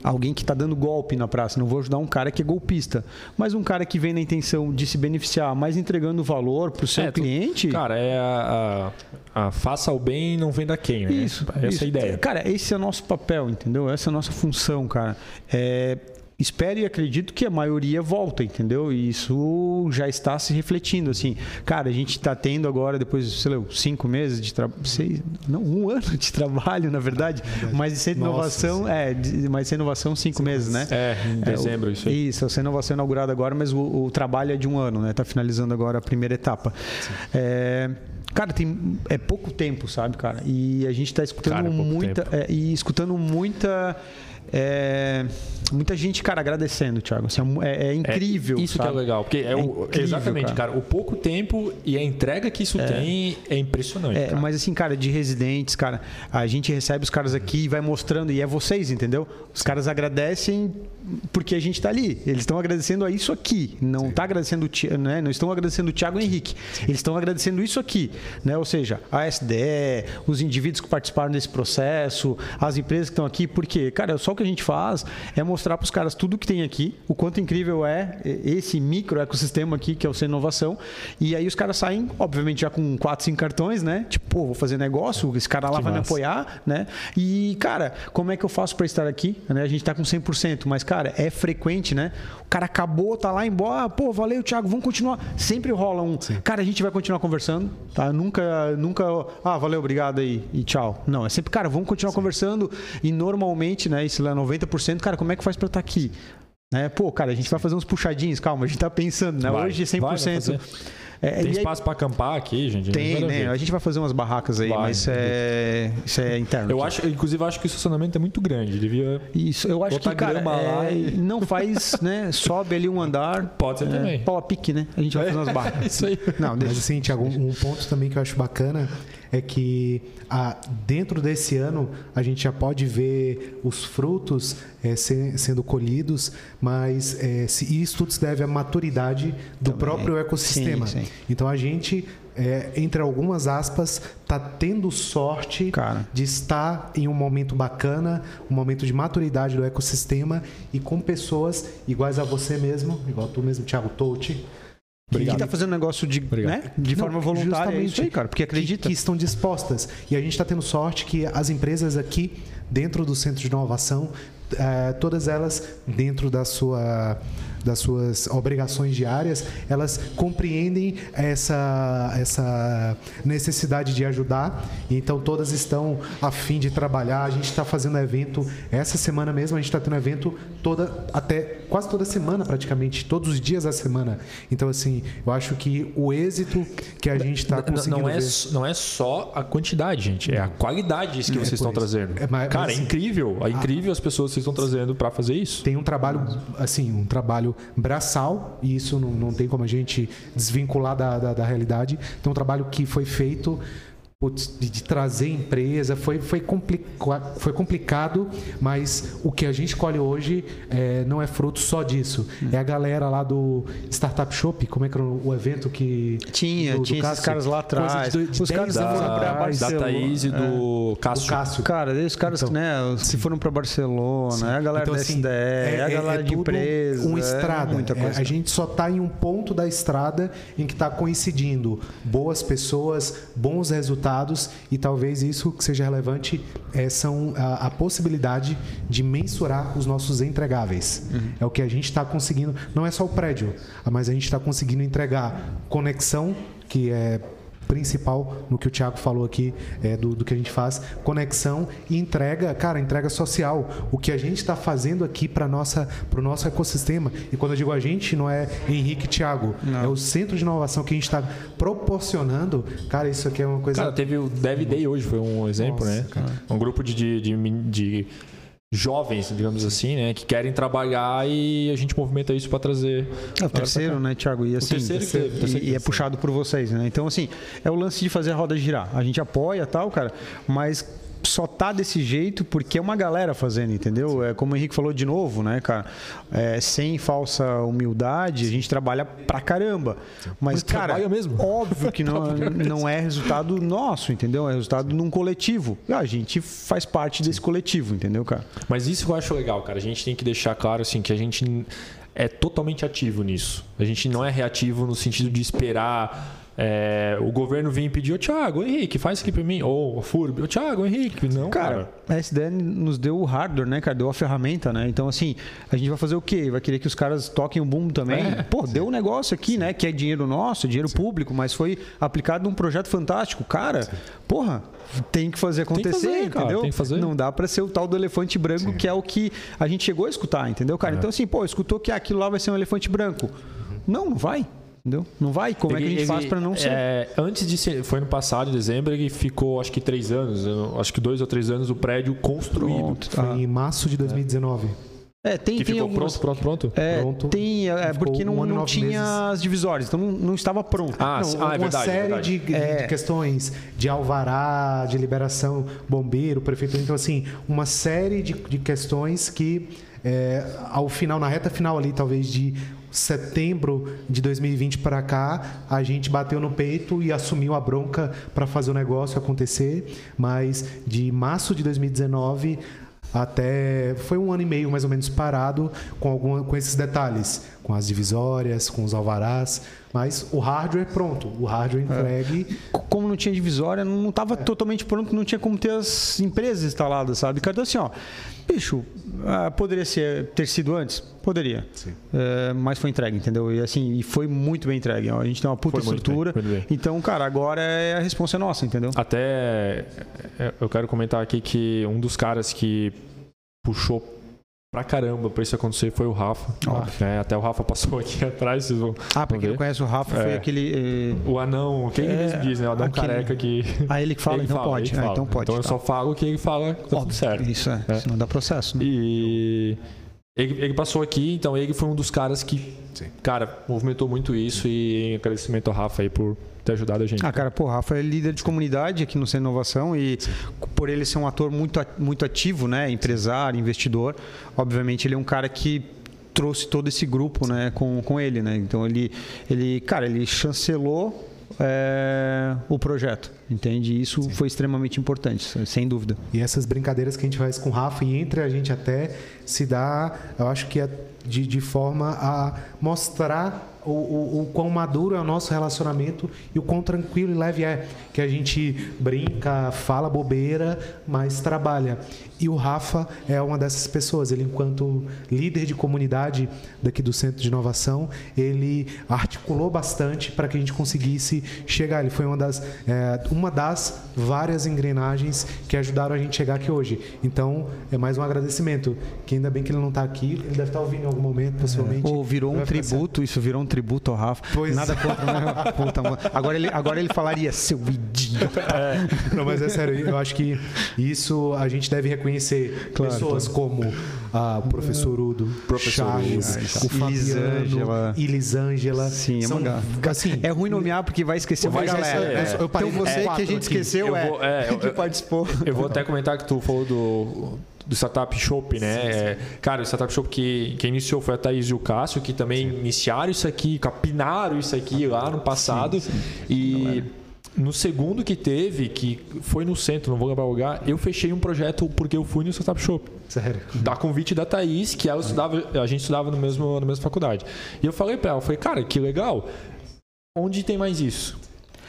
alguém que está dando golpe na praça. Não vou ajudar um cara que é golpista, mas um cara que vem na intenção de se beneficiar, mas entregando valor para o seu É, tu- cliente. Cara, é a, a- a faça o bem e não venda quem, né? Isso, Essa isso. é a ideia. Cara, esse é o nosso papel, entendeu? Essa é a nossa função, cara. É, espero e acredito que a maioria volta, entendeu? E isso já está se refletindo, assim. Cara, a gente está tendo agora, depois, sei lá, cinco meses de trabalho, não, um [laughs] ano de trabalho, na verdade, mas de ser Nossa, inovação, é, de, mas ser inovação cinco meses, né? É, em É, dezembro, o- isso aí. Isso, essa inovação é inaugurada agora, mas o, o trabalho é de um ano, né? Tá finalizando agora a primeira etapa. É, cara, tem, é pouco tempo, sabe, cara? E a gente tá escutando Cara, é muita. é, e escutando muita. É, muita gente, cara, agradecendo, Thiago. Assim, é, é incrível. É, isso sabe? que é legal, porque é, É o, incrível, exatamente, cara. cara. o pouco tempo e a entrega que isso tem é impressionante. É, cara. mas assim, cara, de residentes, cara, a gente recebe os caras aqui e vai mostrando, e é vocês, entendeu? Os caras agradecem porque a gente tá ali. Eles estão agradecendo a isso aqui. Não tá agradecendo né? Não estão agradecendo o Thiago Henrique. Eles estão agradecendo isso aqui, né? Ou seja, a SDE, os indivíduos que participaram desse processo, as empresas que estão aqui, porque, cara, só o que a gente faz é mostrar para os caras tudo que tem aqui, o quanto incrível é esse micro ecossistema aqui, que é o Sem Inovação. E aí os caras saem, obviamente, já com 4, 5 cartões, né? Tipo, pô, vou fazer negócio, esse cara lá Que vai me massa. apoiar, né? E, cara, como é que eu faço para estar aqui? Né? A gente tá com 100%, mas, cara, é frequente, né? O cara acabou, tá lá embora, ah, pô, valeu, Thiago, vamos continuar. Sempre rola um, cara, a gente vai continuar conversando, tá? Nunca, nunca, ah, valeu, obrigado aí e tchau. Não, é sempre, cara, vamos continuar conversando e normalmente, né, isso lá é 90%, cara, como é que faz para estar aqui? Né? Pô, cara, a gente vai fazer uns puxadinhos, calma, a gente tá pensando, né? Vai, Hoje vai, vai 100%. fazer. É, Tem e aí- espaço pra acampar aqui, gente? tem, Manda né? ver. A gente vai fazer umas barracas aí, Vai. mas é, isso é interno. Eu acho, inclusive, eu acho que o estacionamento é muito grande. Devia. Isso, eu acho Botar que, cara, é, e- [laughs] não faz, né? Sobe ali um andar. Pode ser é, também. Pau a pique, né? A gente vai fazer umas barracas. [laughs] Isso aí. Não, Mas deixa. assim, Tiago, um ponto também que eu acho bacana é que ah, dentro desse ano a gente já pode ver os frutos eh, se- sendo colhidos, mas eh, se- isso tudo se deve à maturidade do Também. próprio ecossistema. Sim, sim. Então a gente, eh, entre algumas aspas, está tendo sorte Cara. de estar em um momento bacana, um momento de maturidade do ecossistema e com pessoas iguais a você mesmo, igual tu mesmo, Thiago Touti, Que tá fazendo negócio de, Obrigado. né? de não, forma voluntária. É justamente, isso aí, cara. Porque que- acredita. Que, estão dispostas. E a gente está tendo sorte que as empresas aqui, dentro do centro de inovação, eh, todas elas, dentro da sua, das suas obrigações diárias, elas compreendem essa, essa necessidade de ajudar. Então, todas estão a fim de trabalhar. A gente está fazendo evento, essa semana mesmo, a gente está tendo evento toda, até quase toda semana, praticamente, todos os dias da semana. Então, assim, eu acho que o êxito que a gente está conseguindo não, é, ver... não é só a quantidade, gente. É a qualidade isso que É, vocês estão isso. trazendo. É, mas- Cara, mas é incrível. É incrível as pessoas que vocês estão trazendo pra fazer isso. tem um trabalho, assim, um trabalho braçal, e isso não, não tem como a gente desvincular da, da, da realidade. Tem um trabalho que foi feito putz, de, de trazer empresa, foi, foi, complica, foi complicado, mas o que a gente colhe hoje é, não é fruto só disso. É a galera lá do Startup Shop, como é que era o evento que. Tinha, do- do tinha esses Cássio? caras lá atrás. de- de Os 10 caras anos foram pra Da, atrás, da Barcelona. Thaís e do do Cássio. Cássio. Cara, os caras, né, se foram pra Barcelona, é a galera Então, da assim, SDE, é, a galera de tudo empresa. Uma é estrada. muita É, coisa. a gente só está em um ponto da estrada em que está coincidindo boas pessoas, bons resultados e talvez isso que seja relevante é, são a, a possibilidade de mensurar os nossos entregáveis. Uhum. É o que a gente está conseguindo. Não é só o prédio, mas a gente está conseguindo entregar conexão, que é principal no que o Thiago falou aqui é, do, do que a gente faz, conexão e entrega, cara, entrega social. O que a gente está fazendo aqui para nossa para o nosso ecossistema. E quando eu digo a gente, não é Henrique e Thiago, é o centro de inovação que a gente está proporcionando. Cara, isso aqui é uma coisa. Cara, teve o Dev Day hoje, foi um exemplo, Nossa, né? Um grupo de, de, de, de jovens, digamos assim, né? Que querem trabalhar e a gente movimenta isso pra trazer. É o terceiro, né, Thiago? E assim, terceiro que o terceiro e, que e é puxado por vocês, né? Então, assim, é o lance de fazer a roda girar. A gente apoia tal, cara, mas só tá desse jeito porque é uma galera fazendo, entendeu? É como o Henrique falou de novo, né, cara? É, sem falsa humildade, a gente trabalha pra caramba. Mas, Mas cara, mesmo. óbvio que não, [laughs] não é resultado nosso, entendeu? É resultado num coletivo. A gente faz parte desse coletivo, entendeu, cara? Mas isso eu acho legal, cara. A gente tem que deixar claro assim que a gente é totalmente ativo nisso. A gente não é reativo no sentido de esperar é, o governo vir e pedir, ô Thiago, Henrique, faz isso aqui pra mim. Ou o Furb, ô Thiago, Henrique. Não, cara. Cara, a SDN nos deu o hardware, né, cara? Deu a ferramenta, né? Então, assim, a gente vai fazer o quê? Vai querer que os caras toquem o boom também? É, Pô, deu um negócio aqui, né? Que é dinheiro nosso, dinheiro público, mas foi aplicado num projeto fantástico. Cara, porra, tem que fazer que acontecer, fazer, cara, entendeu? tem que fazer. Não dá pra ser o tal do elefante branco, que é o que a gente chegou a escutar, entendeu, É. cara? Então, assim, pô, escutou que aquilo lá vai ser um elefante branco. Não, não vai. Entendeu? Não vai. Como é que a gente Ele- faz pra não ser? é, antes de ser, foi no passado, em dezembro, ele ficou acho que três anos, acho que dois ou três anos o prédio construído. Pronto, Foi tá. em março de 2019. É, tem, Que tem ficou algumas... pronto, pronto, pronto. É, Pronto. tem, é, porque não, um não tinha meses. as divisórias, então não, não estava pronto. Ah, Não, ah, é uma verdade. é série verdade. de, de- É. de questões de alvará, de liberação, bombeiro, prefeitura. Então, assim, uma série de, de questões que, é, ao final, na reta final ali, talvez de setembro de 2020 para cá, a gente bateu no peito e assumiu a bronca para fazer o negócio acontecer. Mas de março de 2019 até foi um ano e meio mais ou menos parado com alguma com esses detalhes, com as divisórias, com os alvarás, mas o hardware pronto, o hardware entregue. C- Como não tinha divisória, não estava totalmente pronto, não tinha como ter as empresas instaladas, sabe? Então assim, ó, bicho, ah, poderia ser, ter sido antes? Poderia. Sim. É, mas foi entregue, entendeu? E assim, e foi muito bem entregue. A gente tem uma puta Foi estrutura. bem, bem. Então, cara, agora é a responsa é nossa, entendeu? Até é, eu quero comentar aqui que um dos caras que puxou pra caramba pra isso acontecer foi o Rafa. É, até o Rafa passou aqui [laughs] atrás, vocês vão. Ah, pra quem não conhece o Rafa, foi É. aquele. eh, O anão, quem É, mesmo diz, né? O anão aquele- careca que. Ah, ele que fala, [laughs] ele então fala, pode. ele Ah, fala. então pode. Então eu tá. só falo o que ele fala, tá tudo Óbvio, certo. Isso é, É. senão dá processo. Né? E ele, ele passou aqui, então ele foi um dos caras que, Sim. cara, movimentou muito isso e agradecimento ao Rafa aí por ter ajudado a gente. Ah, cara, pô, Rafa é líder de comunidade aqui no Centro Inovação e por ele ser um ator muito, muito ativo, né, empresário, investidor, obviamente ele é um cara que trouxe todo esse grupo, né, com, com ele, né? Então ele, ele, cara, ele chancelou é, o projeto, entende? Isso foi extremamente importante, sem dúvida. E essas brincadeiras que a gente faz com o Rafa e entre a gente até se dá, eu acho que é de, de forma a mostrar o, o, o quão maduro é o nosso relacionamento e o quão tranquilo e leve é. Que a gente brinca, fala bobeira, mas trabalha. E o Rafa é uma dessas pessoas. Ele, enquanto líder de comunidade daqui do Centro de Inovação, ele articulou bastante para que a gente conseguisse chegar. Ele foi uma das, é, uma das várias engrenagens que ajudaram a gente chegar aqui hoje. Então, é mais um agradecimento. Que ainda bem que ele não está aqui. Ele deve estar ouvindo em algum momento, possivelmente. Ou virou um tributo, isso virou um tributo ao Rafa. Pois Nada é. contra, né? [laughs] Puta, agora, ele, agora ele falaria, seu idiota. Não, mas é sério, eu acho que isso a gente deve reconhecer Claro, pessoas como ah, o professor Udo, Professor Charles, Udo, o Fabiano, Elisângela. Sim, é uma assim, É ruim nomear porque vai esquecer Vai esquecer, galera. é. Então Eu parei você que a quatro gente aqui. esqueceu Eu é, vou- é, [laughs] eu- que participou. Eu vou até comentar que tu falou do, do Startup Shop, né? É, cara, o Startup Shop que quem iniciou foi a Thaís e o Cássio, que também iniciaram isso aqui, capinaram isso aqui lá no passado. E no segundo que teve, que foi no centro, não vou lembrar o lugar, eu fechei um projeto porque eu fui no Startup Shop. sério. Da convite da Thaís, que ela estudava, a gente estudava no mesmo, na mesma faculdade. E eu falei pra ela, eu falei, cara, que legal. Onde tem mais isso?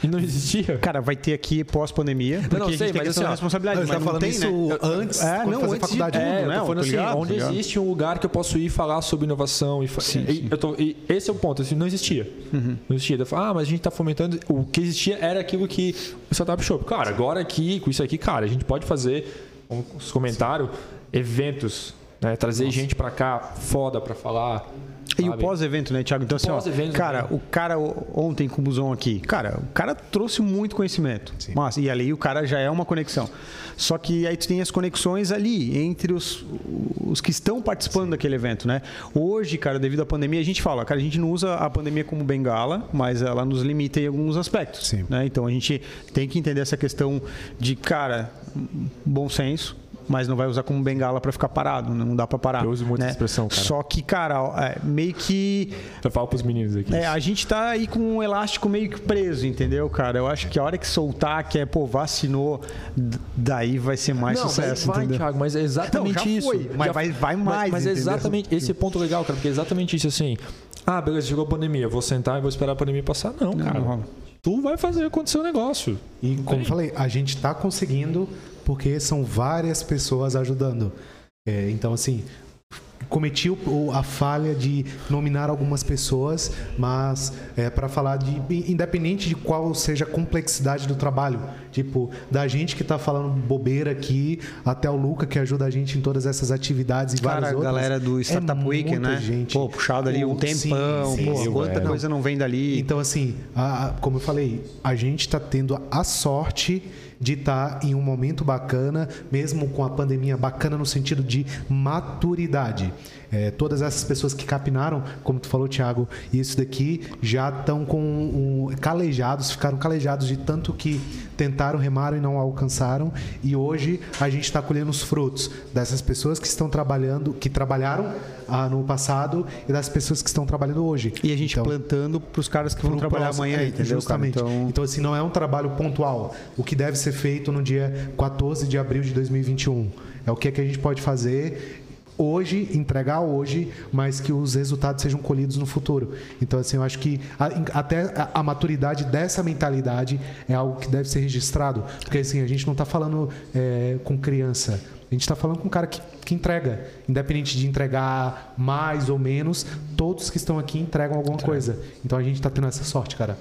E não existia. Cara, vai ter aqui pós-pandemia, porque não, a gente sei, tem mas assim, ó, responsabilidade, Você mas tá não falando tem, isso né? antes, É, quando não, fazer antes de- faculdade. é, É, tudo, eu né? tô Eu falando tô assim, ligado, onde tô ligado. existe um lugar que eu posso ir falar sobre inovação e, Sim, e- sim. Uhum. eu tô- e esse é o ponto, assim, não existia. Não existia. Eu falo, ah, mas a gente tá fomentando. O que existia era aquilo que o Startup Shop. Cara, agora aqui, com isso aqui, cara, a gente pode fazer, os comentaram, eventos, né? Trazer gente pra cá, foda pra falar. E o pós-evento, né, Thiago? Então, assim, ó, cara, também. o cara ontem com o busão aqui, cara, o cara trouxe muito conhecimento. Mas, e ali o cara já é uma conexão. Só que aí tu tem as conexões ali entre os, os que estão participando daquele evento, né? Hoje, cara, devido à pandemia, a gente fala, cara, a gente não usa a pandemia como bengala, mas ela nos limita em alguns aspectos. Sim. Né? Então a gente tem que entender essa questão de, cara, bom senso. Mas não vai usar como bengala para ficar parado, não dá para parar. Eu uso muito né? essa expressão, cara. Só que, cara, é, meio que Eu falo pros meninos aqui. é, a gente tá aí com um elástico meio que preso, entendeu, cara? Eu acho que a hora que soltar, que é, pô, vacinou, daí vai ser mais não, sucesso, mas vai, entendeu? Thiago, mas é exatamente Não, já isso. foi, mas Já- vai- vai mas- mais, Mas, é entendeu? exatamente esse é ponto legal, cara, porque é exatamente isso assim. Ah, beleza, chegou a pandemia, vou sentar e vou esperar a pandemia passar. Não, cara. não tu vai fazer acontecer o negócio. E como eu falei, a gente está conseguindo porque são várias pessoas ajudando. É, então, assim, cometi o- a falha de nominar algumas pessoas, mas é, para falar de independente de qual seja a complexidade do trabalho, tipo da gente que está falando bobeira aqui até o Luca que ajuda a gente em todas essas atividades e Cara, várias a outras. galera do É Startup Week, muita né? Gente. Pô, puxado ali um Sim, tempão, sim, pô, sim. quanta é. coisa não vem dali. Então, assim, a- a- como eu falei, a gente está tendo a sorte de estar em um momento bacana, mesmo com a pandemia bacana no sentido de maturidade. É, todas essas pessoas que capinaram, como tu falou, Thiago, isso daqui já estão com um, calejados, ficaram calejados de tanto que tentaram, remaram e não alcançaram. E hoje a gente está colhendo os frutos dessas pessoas que estão trabalhando, que trabalharam ah, no passado e das pessoas que estão trabalhando hoje. E a gente então, plantando para os caras que vão trabalhar próximo, amanhã, é, entendeu? Justamente. Então... então, assim, não é um trabalho pontual. O que deve ser feito no dia 14 de abril de 2021. É o que, é que a gente pode fazer hoje, entregar hoje, mas que os resultados sejam colhidos no futuro. Então, assim, eu acho que a, até a, a, maturidade dessa mentalidade é algo que deve ser registrado. Porque, assim, a gente não está falando é, com criança. A gente está falando com um cara que, que entrega. Independente de entregar mais ou menos, todos que estão aqui entregam alguma coisa. Então, a gente está tendo essa sorte, cara.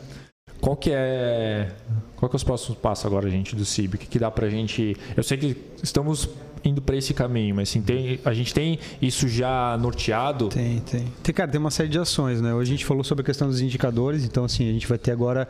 Qual que é qual que é os próximos passos agora, gente, do CIB? O que, que dá pra gente... Eu sei que estamos indo para esse caminho, mas assim, tem, a gente tem isso já norteado? Tem, tem. Tem, cara, tem uma série de ações, né? Hoje a gente falou sobre a questão dos indicadores, então assim, a gente vai ter agora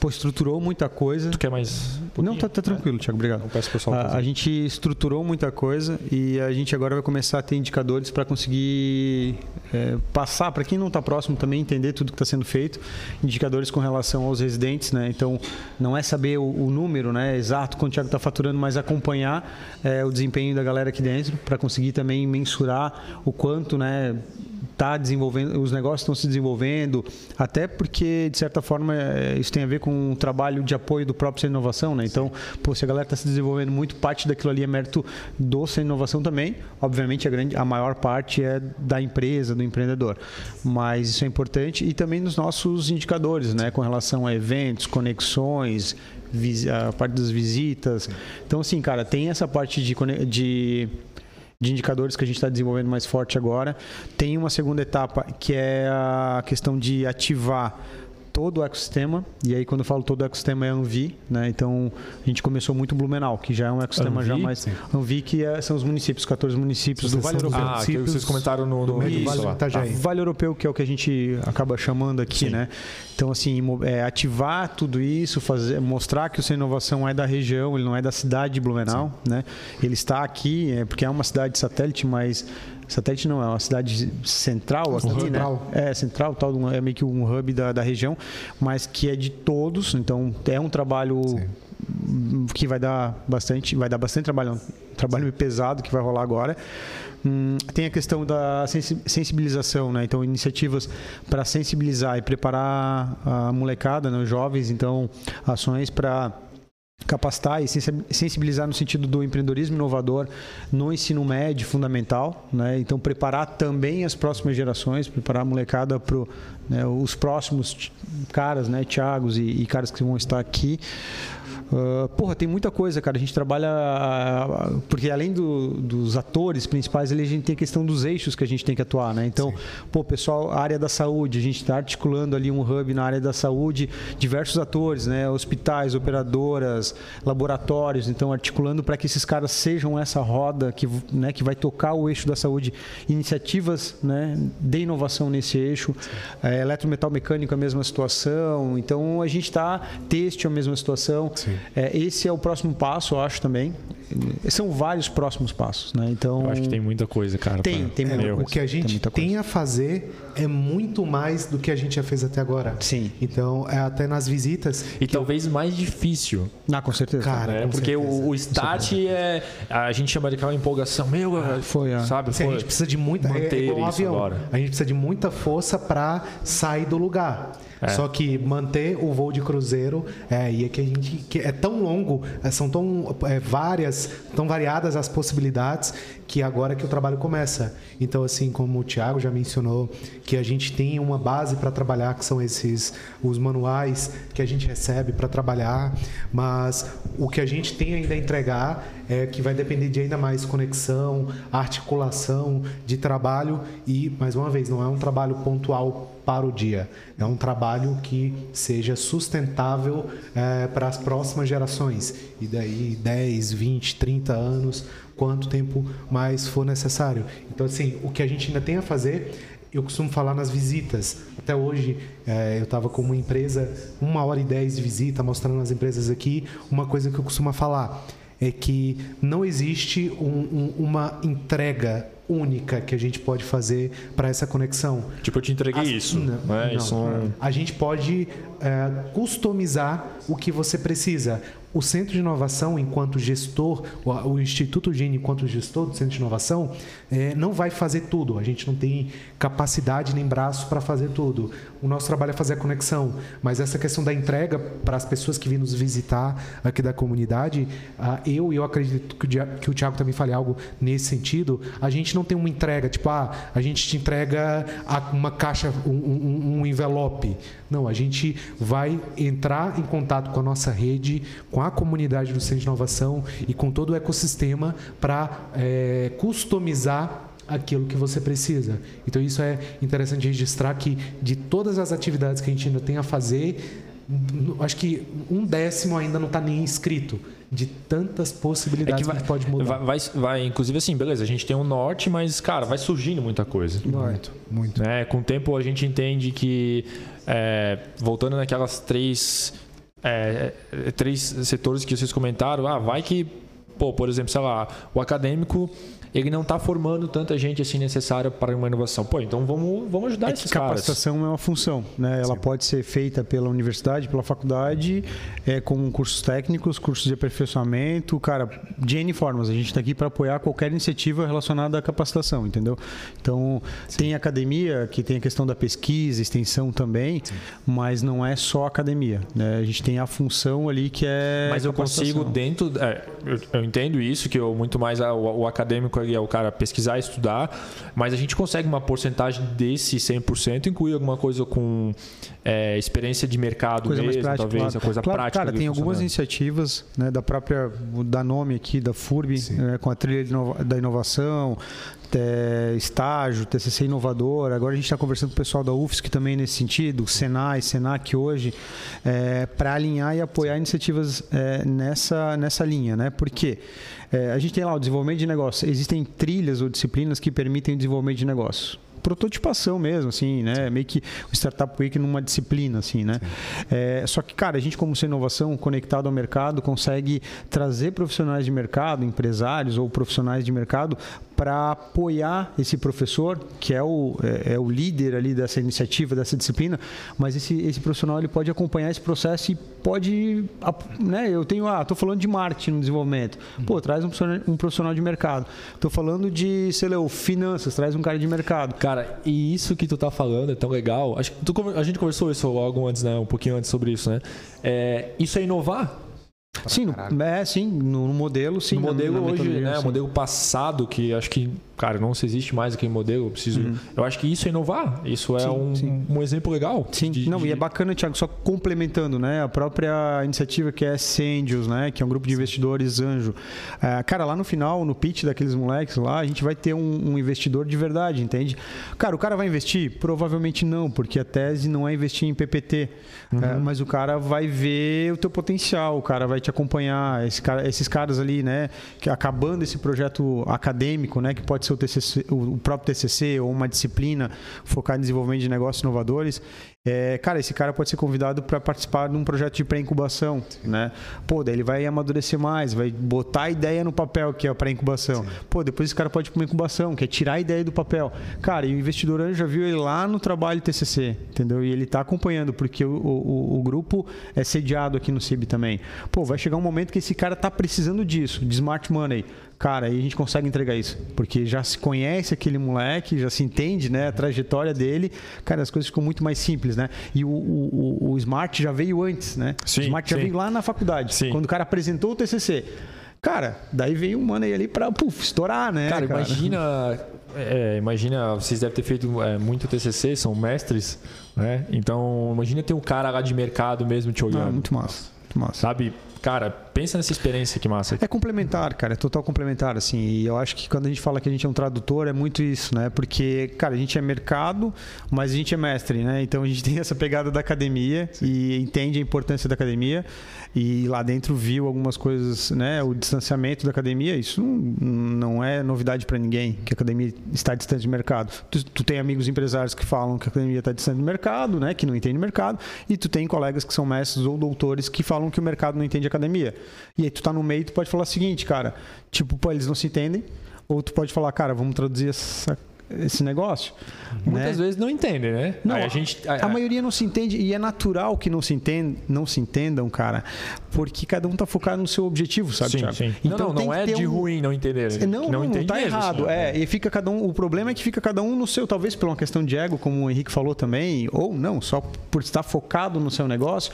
pô, estruturou muita coisa. Tu quer mais? Um não, tá, tá tranquilo, é. Thiago, obrigado. peço pessoal a, a, gente estruturou muita coisa e a gente agora vai começar a ter indicadores para conseguir é, passar, para quem não está próximo também, entender tudo que está sendo feito, indicadores com relação aos residentes, né? Então, não é saber o, o número né, exato quanto o Thiago está faturando, mas acompanhar é, o desempenho da galera aqui dentro para conseguir também mensurar o quanto, né? Está desenvolvendo, os negócios estão se desenvolvendo, até porque, de certa forma, é, isso tem a ver com o trabalho de apoio do próprio Centro Inovação, né? Então, pô, se a galera está se desenvolvendo muito, parte daquilo ali é mérito do Centro Inovação também. Obviamente, a, grande, a maior parte é da empresa, do empreendedor. Mas isso é importante e também nos nossos indicadores, né? Com relação a eventos, conexões, a parte das visitas. Então, assim, cara, tem essa parte de, de de indicadores que a gente está desenvolvendo mais forte agora. Tem uma segunda etapa que é a questão de ativar todo o ecossistema. E aí, quando eu falo todo o ecossistema, é Anvi, né? Então, a gente começou muito Blumenau, que já é um ecossistema Anvi? já mais... Sim. Anvi, que é, são os municípios, 14 municípios do Vale Europeu. Ah, que vocês comentaram no, no Isso, Vale, Itajaí. vale Europeu, que é o que a gente acaba chamando aqui, sim. né? Então, assim, é, ativar tudo isso, fazer, mostrar que o Sem Inovação é da região, ele não é da cidade de Blumenau, sim. né? Ele está aqui, é, porque é uma cidade satélite, mas satélite não, é uma cidade central aqui, né? central. né? É, central, tal, é meio que um hub da, da região, mas que é de todos, então é um trabalho Sim. que vai dar bastante, vai dar bastante trabalho, um trabalho pesado que vai rolar agora. Hum, tem a questão da sensibilização, né? Então, iniciativas para sensibilizar e preparar a molecada, né? os jovens, então, ações para capacitar e sensibilizar no sentido do empreendedorismo inovador no ensino médio fundamental, né? Então preparar também as próximas gerações, preparar a molecada para né, os próximos caras, né, Thiagos e, e caras que vão estar aqui Uh, porra, tem muita coisa, cara. A gente trabalha. Porque além do, dos atores principais, ali a gente tem a questão dos eixos que a gente tem que atuar, né? Então, Sim. pô, pessoal, área da saúde, a gente está articulando ali um hub na área da saúde, diversos atores, né? Hospitais, operadoras, laboratórios, então articulando para que esses caras sejam essa roda que, né, que vai tocar o eixo da saúde, iniciativas né, de inovação nesse eixo. É, eletrometal mecânico, a mesma situação. Então, a gente está, têxtil, a mesma situação. É, esse é o próximo passo, eu acho também. São vários próximos passos, né? Então eu acho que tem muita coisa, cara. Tem, pra... tem muita é, coisa. O que a gente tem, tem, a fazer é muito mais do que a gente já fez até agora. Sim. Então é até nas visitas e talvez eu... mais difícil. Ah, com certeza. Cara, é, porque certeza. O, o start é a gente chama de aquela empolgação, meu, ah, foi, é. sabe? Sim, foi. a gente precisa de muita é, manter é um avião. Agora. A gente precisa de muita força para sair do lugar. É. Só que manter o voo de cruzeiro é e é que a gente que é tão longo, é, são tão é, várias, tão variadas as possibilidades que agora que o trabalho começa. Então, assim como o Thiago já mencionou, que a gente tem uma base para trabalhar, que são esses os manuais que a gente recebe para trabalhar, mas o que a gente tem ainda a entregar é que vai depender de ainda mais conexão, articulação de trabalho e, mais uma vez, não é um trabalho pontual para o dia. É um trabalho que seja sustentável é, para as próximas gerações. E daí 10, 20, 30 anos, quanto tempo mais for necessário. Então, assim, o que a gente ainda tem a fazer eu costumo falar nas visitas. Até hoje é, eu estava com uma empresa, uma hora e dez de visita, mostrando as empresas aqui. Uma coisa que eu costumo falar é que não existe um, um, uma entrega única que a gente pode fazer para essa conexão. Tipo, eu te entreguei As, isso. Não, é, não, isso A gente pode é, customizar o que você precisa. o Centro de Inovação, enquanto gestor, o, o Instituto Gene, enquanto gestor do Centro de Inovação, é, não vai fazer tudo. A gente não tem capacidade nem braço para fazer tudo. O nosso trabalho é fazer a conexão. Mas essa questão da entrega para as pessoas que vêm nos visitar aqui da comunidade, uh, eu e eu acredito que o, que o Thiago também fale algo nesse sentido, a gente não tem uma entrega, tipo, ah, a gente te entrega uma caixa, um, um, um envelope. Não, a gente vai entrar em contato com a nossa rede, com a comunidade do Centro de Inovação e com todo o ecossistema para é, customizar aquilo que você precisa. Então isso é interessante registrar que de todas as atividades que a gente ainda tem a fazer, acho que um décimo ainda não está nem escrito de tantas possibilidades é que, vai, que pode mudar. Vai, vai, vai, inclusive assim, beleza, a gente tem um norte, mas, cara, vai surgindo muita coisa. Muito, muito. É, com o tempo a gente entende que, é, voltando naquelas três, é, é três setores que vocês comentaram, ah, vai que, pô, por exemplo, sei lá, o acadêmico ele não está formando tanta gente assim necessária para uma inovação. Pô, então vamos, vamos ajudar é esses caras. Capacitação é uma função, né? Ela Sim. pode ser feita pela universidade, pela faculdade, é, com cursos técnicos, cursos de aperfeiçoamento, cara, de N formas. A gente está aqui para apoiar qualquer iniciativa relacionada à capacitação, entendeu? Então, Sim. tem academia, que tem a questão da pesquisa, extensão também, Sim. mas não é só academia, né? A gente tem a função ali que é Mas eu consigo dentro, é, eu, eu, entendo isso, que eu muito mais o, o acadêmico é o cara pesquisar, estudar, mas a gente consegue uma porcentagem desse 100% incluir alguma coisa com é, experiência de mercado coisa mesmo, prática, talvez, claro. a coisa claro, prática. Cara, tem algumas iniciativas né, da própria, da nome aqui, da FURB, né, com a trilha da inovação, é, estágio, TCC inovador. Agora a gente está conversando com o pessoal da UFSC também nesse sentido, Senai, Senac hoje, é, para alinhar e apoiar iniciativas é, nessa, nessa linha, né? Por quê? É, a gente tem lá o desenvolvimento de negócio. Existem trilhas ou disciplinas que permitem o desenvolvimento de negócio prototipação mesmo, assim, né? Sim. Meio que o Startup Week numa disciplina, assim, né? É, só que, cara, a gente, como ser inovação, conectado ao mercado, consegue trazer profissionais de mercado, empresários ou profissionais de mercado para apoiar esse professor, que é o, é, é, o líder ali dessa iniciativa, dessa disciplina, mas esse, esse profissional ele pode acompanhar esse processo e pode, né, eu tenho, ah, estou falando de marketing no desenvolvimento, pô, traz um profissional, um profissional de mercado, estou falando de, sei lá, finanças, traz um cara de mercado. Cara, e isso que tu tá falando é tão legal, acho que tu, a gente conversou isso logo antes, né, um pouquinho antes sobre isso, né, é, isso é inovar, sim, no, é, sim, no, modelo, sim. No modelo hoje, né? Modelo passado, que acho que cara, não se existe mais aquele modelo, eu preciso. Uhum. Eu acho que isso é inovar. Isso é sim, um, sim. um exemplo legal. Sim, de, não, de... e é bacana, Thiago, só complementando, né? A própria iniciativa que é S Angels, né? Que é um grupo de investidores anjo. É, cara, lá no final, no pitch daqueles moleques lá, a gente vai ter um, um, investidor de verdade, entende? Cara, o cara vai investir? Provavelmente não, porque a tese não é investir em PPT. Uhum. É, mas o cara vai ver o teu potencial, o cara vai te acompanhar. Esse cara, esses caras ali, né? Que acabando esse projeto acadêmico, né? Que pode ser seu TCC, o próprio TCC ou uma disciplina focada em desenvolvimento de negócios inovadores, é, cara, esse cara pode ser convidado para participar de um projeto de pré-incubação, né? Pô, daí ele vai amadurecer mais, vai botar a ideia no papel, que é a pré-incubação. Pô, depois esse cara pode ir para uma incubação, que é tirar a ideia do papel. Cara, e o investidor já viu ele lá no trabalho TCC, entendeu? E ele está acompanhando, porque o, o, o, grupo é sediado aqui no CIB também. Pô, vai chegar um momento que esse cara está precisando disso, de smart money cara, aí a gente consegue entregar isso. Porque já se conhece aquele moleque, já se entende né, a trajetória dele, cara, as coisas ficam muito mais simples, né? E o, o, o Smart já veio antes, né? Sim, o Smart sim. já veio lá na faculdade, sim. quando o cara apresentou o TCC. Cara, daí veio um mano aí para estourar, né? Cara, cara? imagina, é, imagina, vocês devem ter feito é, muito TCC, são mestres, né? Então, imagina ter um cara lá de mercado mesmo te olhando. Ah, muito massa, muito massa. Sabe? Cara, pensa nessa experiência que massa. É complementar, cara, é total complementar, assim. E eu acho que quando a gente fala que a gente é um tradutor, é muito isso, né? Porque, cara, a gente é mercado, mas a gente é mestre, né? Então a gente [laughs] tem essa pegada da academia Sim. e entende a importância da academia e lá dentro viu algumas coisas, né? O distanciamento da academia, isso não, é novidade para ninguém, que a academia está distante do mercado. Tu, tu, tem amigos empresários que falam que a academia está distante do mercado, né? Que não entende mercado, e tu tem colegas que são mestres ou doutores que falam que o mercado não entende academia. E aí tu tá no meio, tu pode falar o seguinte, cara, tipo, pô, eles não se entendem, ou tu pode falar, cara, vamos traduzir essa esse negócio. Muitas né? vezes não entendem, né? Não, a, a gente. a maioria não se entende e é natural que não se, entenda, não se entendam, cara, porque cada um tá focado no seu objetivo, sabe, Sim, sim. Então não, não, não é de um- ruim não entender. não, não, não, entende tá mesmo, errado. assim, é, e fica cada um. O problema é que fica cada um no seu, talvez por uma questão de ego, como o Henrique falou também, ou não, só por estar focado no seu negócio.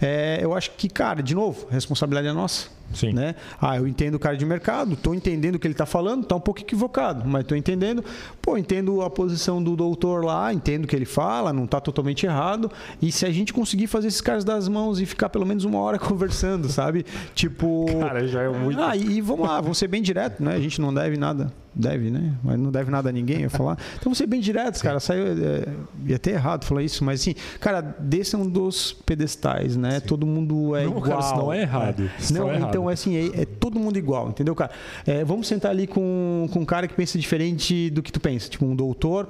É, eu acho que, cara, de novo, a responsabilidade é nossa. Sim. Né? Ah, eu entendo o cara de mercado, estou entendendo o que ele está falando, está um pouco equivocado, mas estou entendendo. Pô, entendo a posição do doutor lá, entendo o que ele fala, não está totalmente errado. E se a gente conseguir fazer esses caras das mãos e ficar pelo menos uma hora [laughs] conversando, sabe? Tipo. Cara, já é muito. Ah, e vamos lá, vamos ser bem direto, né? A gente não deve nada. Deve, né? Mas não deve nada a ninguém, eu falar. [laughs] Então vamos ser bem diretos, cara. Saiu. É, ia ter errado falar isso, mas assim, cara, desçam dos pedestais, né? Todo mundo é Não, igual. cara, isso não é errado. Isso Não, não é então errado. é assim, é, é todo mundo igual, entendeu, cara? É, vamos sentar ali com, com um cara que pensa diferente do que tu pensa. Tipo, um doutor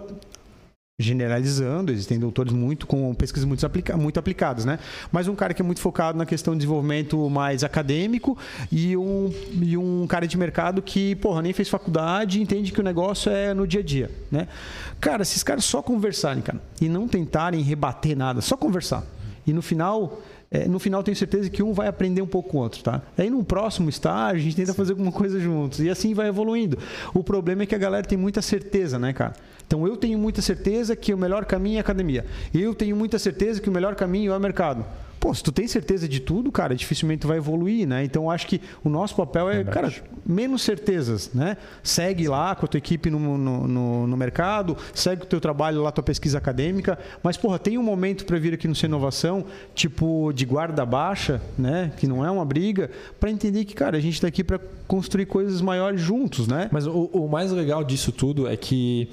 generalizando, existem doutores muito com pesquisas muito, aplica muito aplicadas, né? Mas um cara que é muito focado na questão de desenvolvimento mais acadêmico e um, e um cara de mercado que, porra, nem fez faculdade entende que o negócio é no dia a dia, né? Cara, se esses caras só conversarem, cara, e não tentarem rebater nada, só conversar. E no final, é, no final tenho certeza que um vai aprender um pouco com o outro, tá? Aí num próximo estágio a gente tenta fazer alguma coisa juntos e assim vai evoluindo. O problema é que a galera tem muita certeza, né, cara? Então eu tenho muita certeza que o melhor caminho é a academia. Eu tenho muita certeza que o melhor caminho é o mercado. Pô, se tu tem certeza de tudo, cara, dificilmente tu vai evoluir, né? Então acho que o nosso papel é, cara, menos certezas, né? Segue lá com a tua equipe no, no, no, no mercado, segue o teu trabalho lá, tua pesquisa acadêmica, mas, porra, tem um momento para vir aqui no Sem Inovação, tipo de guarda baixa, né? Que não é uma briga, para entender que, cara, a gente tá aqui para construir coisas maiores juntos, né? Mas o, o mais legal disso tudo é que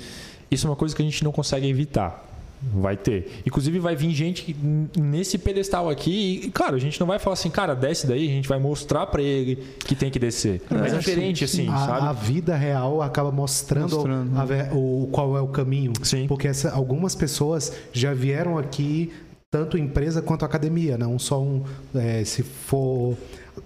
isso é uma coisa que a gente não consegue evitar. Vai ter. Inclusive, vai vir gente nesse pedestal aqui. E, claro, a gente não vai falar assim, cara, desce daí, a gente vai mostrar pra ele que tem que descer. Mas é diferente, assim, a, sabe? a vida real acaba mostrando, Mostrando. a ve- o, qual é o caminho. Sim. Porque essa- algumas pessoas já vieram aqui, tanto empresa quanto academia, não só um. é, se for.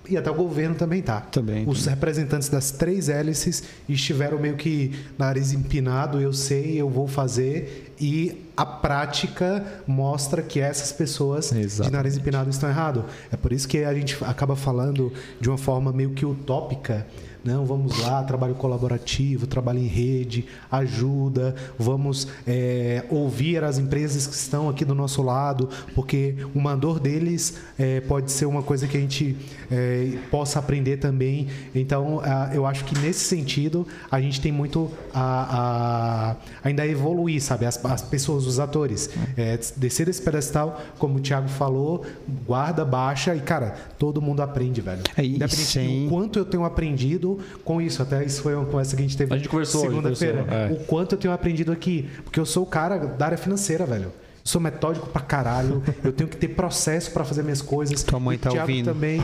E até o governo também tá. Também, Os representantes das três hélices estiveram meio que nariz empinado, eu sei, eu vou fazer. E a prática mostra que essas pessoas de Exatamente. nariz empinado estão errado. É por isso que a gente acaba falando de uma forma meio que utópica. Não, vamos lá, trabalho colaborativo, trabalho em rede, ajuda, vamos é, ouvir as empresas que estão aqui do nosso lado, porque uma dor deles é, pode ser uma coisa que a gente é, possa aprender também. Então, ah, eu acho que nesse sentido a gente tem muito a, a- ainda a evoluir, sabe? As, as pessoas, os atores, É, descer desse pedestal, como o Thiago falou, guarda baixa e cara, todo mundo aprende, velho. É, Independente sem- do quanto eu tenho aprendido com isso. Até isso foi uma conversa que a gente teve A gente conversou, segunda-feira. é. O quanto eu tenho aprendido aqui. Porque eu sou o cara da área financeira, velho. Sou metódico pra caralho. Eu tenho que ter processo pra fazer minhas coisas. Tua mãe E tá Thiago ouvindo. também.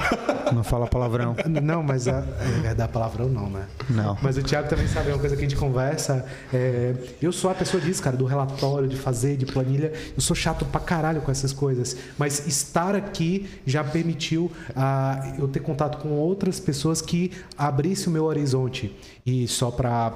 Não fala palavrão. Não, mas a, é dar palavrão não, né? Não. Mas o Thiago também sabe é uma coisa que a gente conversa. é, eu sou a pessoa disso, cara, do relatório, de fazer, de planilha. Eu sou chato pra caralho com essas coisas. Mas estar aqui já permitiu ah, eu ter contato com outras pessoas que abrisse o meu horizonte. E só pra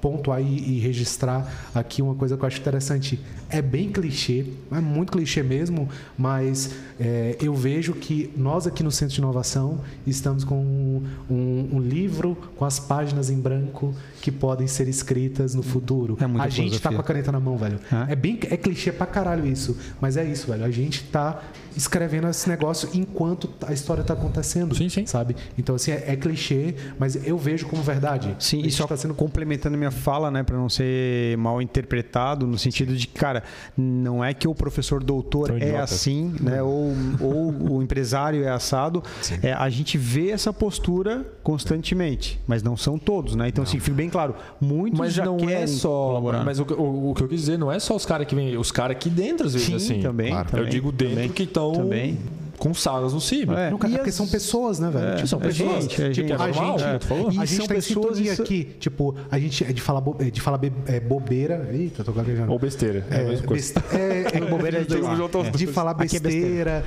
pontuar e, e registrar aqui uma coisa que eu acho interessante. É bem clichê, é muito clichê mesmo, mas é, eu vejo que nós aqui no Centro de Inovação estamos com um, um- um livro com as páginas em branco que podem ser escritas no futuro. É muita a gente tá filosofia. com a caneta na mão, velho. É? É bem é clichê pra caralho isso, mas é isso, velho. A gente tá escrevendo esse negócio enquanto a história tá acontecendo, Sim, sim. sabe? Então assim, é, é clichê, mas eu vejo como verdade. Sim, a e gente só tá sendo complementando minha fala, né, para não ser mal interpretado, no sentido de que, cara, não é que o professor doutor é assim, né, ou, ou o empresário é assado. É, a gente vê essa postura constantemente, mas não são todos, né? Então, assim, fica bem claro, muitos Mas já não querem é só. colaborar. Mas o, que- o- o que eu quis dizer não é só os caras que vêm, os caras aqui dentro, às vezes, Sim, assim. também, Eu também, digo dentro também, que estão também. com salas no CIB. É. Não, cara, E porque as- são pessoas, né, velho? É, Tipo, são é pessoas. gente, é Tipo, gente. é normal, gente, é, tu falou? A E gente são tá em pessoas sintonia isso- aqui. Tipo, a gente é de falar, bo- é de falar be- é, bobeira. Eita, tô gaguejando. Ou besteira. É, a mesma coisa. beste- é, [laughs] é, Bobeira é de de, de falar é besteira. besteira.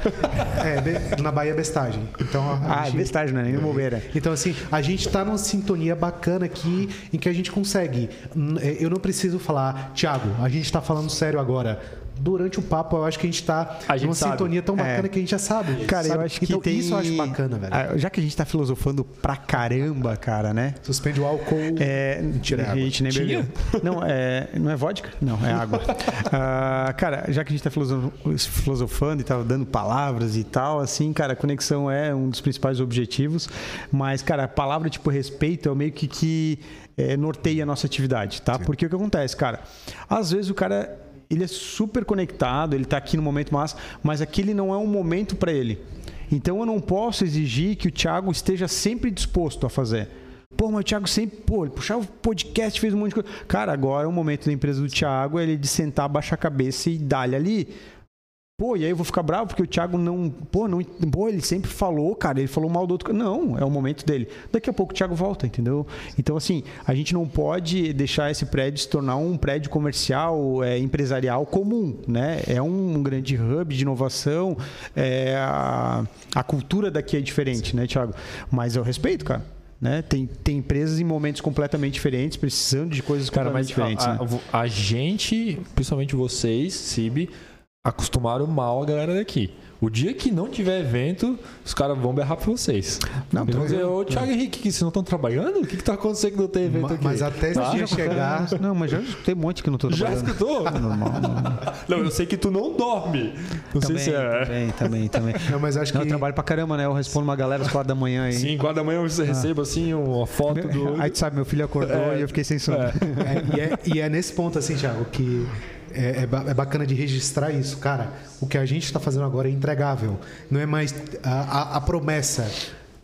É, be- na Bahia é bestagem. Então, a Ah, gente- bestagem, né? Nem bobeira. Então, assim, a gente tá numa sintonia bacana aqui em que a gente consegue. É, Eu não preciso falar, Thiago, a gente tá falando sério agora. Durante o papo, eu acho que a gente tá A gente numa sabe. sintonia tão bacana É. que a gente já sabe. Cara, sabe? eu acho que então, tem... Isso eu acho bacana, velho. Ah, Já que a gente tá filosofando pra caramba, cara, né? Suspende o álcool. É, Mentira, é a água. gente nem bebeu. Não, é, não é vodka? Não, é água. [laughs] Ah, cara, já que a gente tá filoso- filosofando e tá dando palavras e tal, assim, cara, a conexão é um dos principais objetivos. Mas, cara, a palavra tipo respeito é o meio que que é, norteia a nossa atividade, tá? Porque o que acontece, cara? Às vezes o cara ele é super conectado, ele tá aqui no momento massa, mas aquele não é um momento para ele. Então eu não posso exigir que o Thiago esteja sempre disposto a fazer. Pô, mas o Thiago sempre, pô, ele puxava o podcast, fez um monte de coisa. Cara, agora é o momento da empresa do Thiago, é ele de sentar, baixar a cabeça e dar-lhe ali. Pô, e aí eu vou ficar bravo porque o Thiago não. Pô, não, pô, ele sempre falou, cara, ele falou mal do outro. Não, é o momento dele. Daqui a pouco o Thiago volta, entendeu? Então, assim, a gente não pode deixar esse prédio se tornar um prédio comercial, é, empresarial comum, né? É um grande hub de inovação. É, a, a cultura daqui é diferente, né, Thiago? Mas eu respeito, cara. Né? Tem, tem empresas em momentos completamente diferentes, precisando de coisas Cara, completamente diferentes. a, né? a- a gente, principalmente vocês, CIB, acostumaram mal a galera daqui. O dia que não tiver evento, os caras vão berrar pra vocês. Não, Eles vão dizer, ô Thiago Henrique, que vocês não estão trabalhando? O que, que tá acontecendo que não tem evento Ma- aqui? Mas até esse Tá? dia chegar. [laughs] Não, mas já tem um monte que não tô Já trabalhando. escutou? É normal. normal. Não, eu sei que tu não dorme. Não sei Também, se é. também, também, também. Não, mas acho Não, que. eu trabalho pra caramba, né? Eu respondo uma galera às quatro da manhã aí. Sim, quando amanhã você receba assim uma foto do. Aí tu sabe, meu filho acordou É. e eu fiquei sem sono. É. É, e, é, e é nesse ponto, assim, Thiago, que é, é é bacana de registrar isso. Cara, o que a gente está fazendo agora é entregável. Não é mais a, a- a promessa.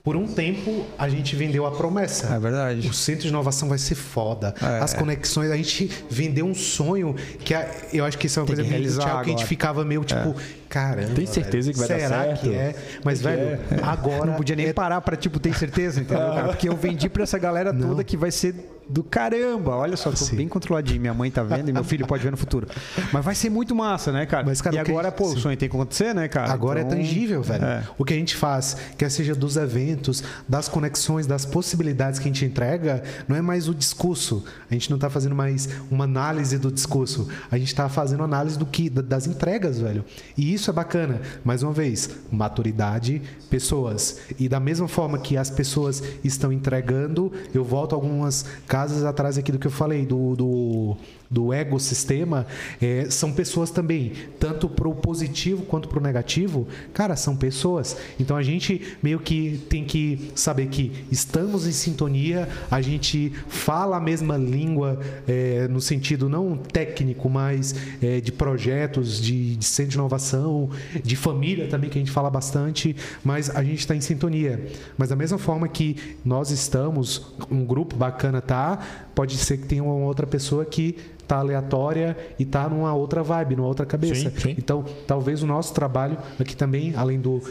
Por um tempo, a gente vendeu a promessa. É verdade. O centro de inovação vai ser foda. É. As conexões, a gente vendeu um sonho que a- eu acho que isso é uma Tem coisa que que a gente agora. É. ficava meio tipo, caramba. Tem certeza velho, que vai dar será certo? que é? Mas, velho, agora. Não podia nem é parar pra, tipo, ter certeza, entendeu, cara? [laughs] Porque eu vendi pra essa galera toda que vai ser do caramba. Olha só, tô Sim. bem controladinho. Minha mãe tá vendo e meu filho pode ver no futuro. Mas vai ser muito massa, né, cara? Mas, cara, e o que agora, gente- pô, o sim. sonho tem que acontecer, né, cara? Agora Então, é tangível, velho. é. O que a gente faz, quer seja dos eventos, das conexões, das possibilidades que a gente entrega, não é mais o discurso. A gente não está fazendo mais uma análise do discurso. A gente está fazendo análise do que da- das entregas, velho. E isso é bacana. Mais uma vez, maturidade, pessoas. E da mesma forma que as pessoas estão entregando, eu volto algumas casas atrás aqui do que eu falei do, do do ecossistema é, são pessoas também, tanto para o positivo quanto para o negativo, cara, são pessoas. Então a gente meio que tem que saber que estamos em sintonia, a gente fala a mesma língua é, no sentido não técnico, mas é, de projetos, de, de centro de inovação, de família também, que a gente fala bastante, mas a gente está em sintonia. Mas da mesma forma que nós estamos, um grupo bacana tá, pode ser que tenha uma outra pessoa que tá aleatória e tá numa outra vibe, numa outra cabeça. Sim, sim. Então, talvez o nosso trabalho aqui também, além do,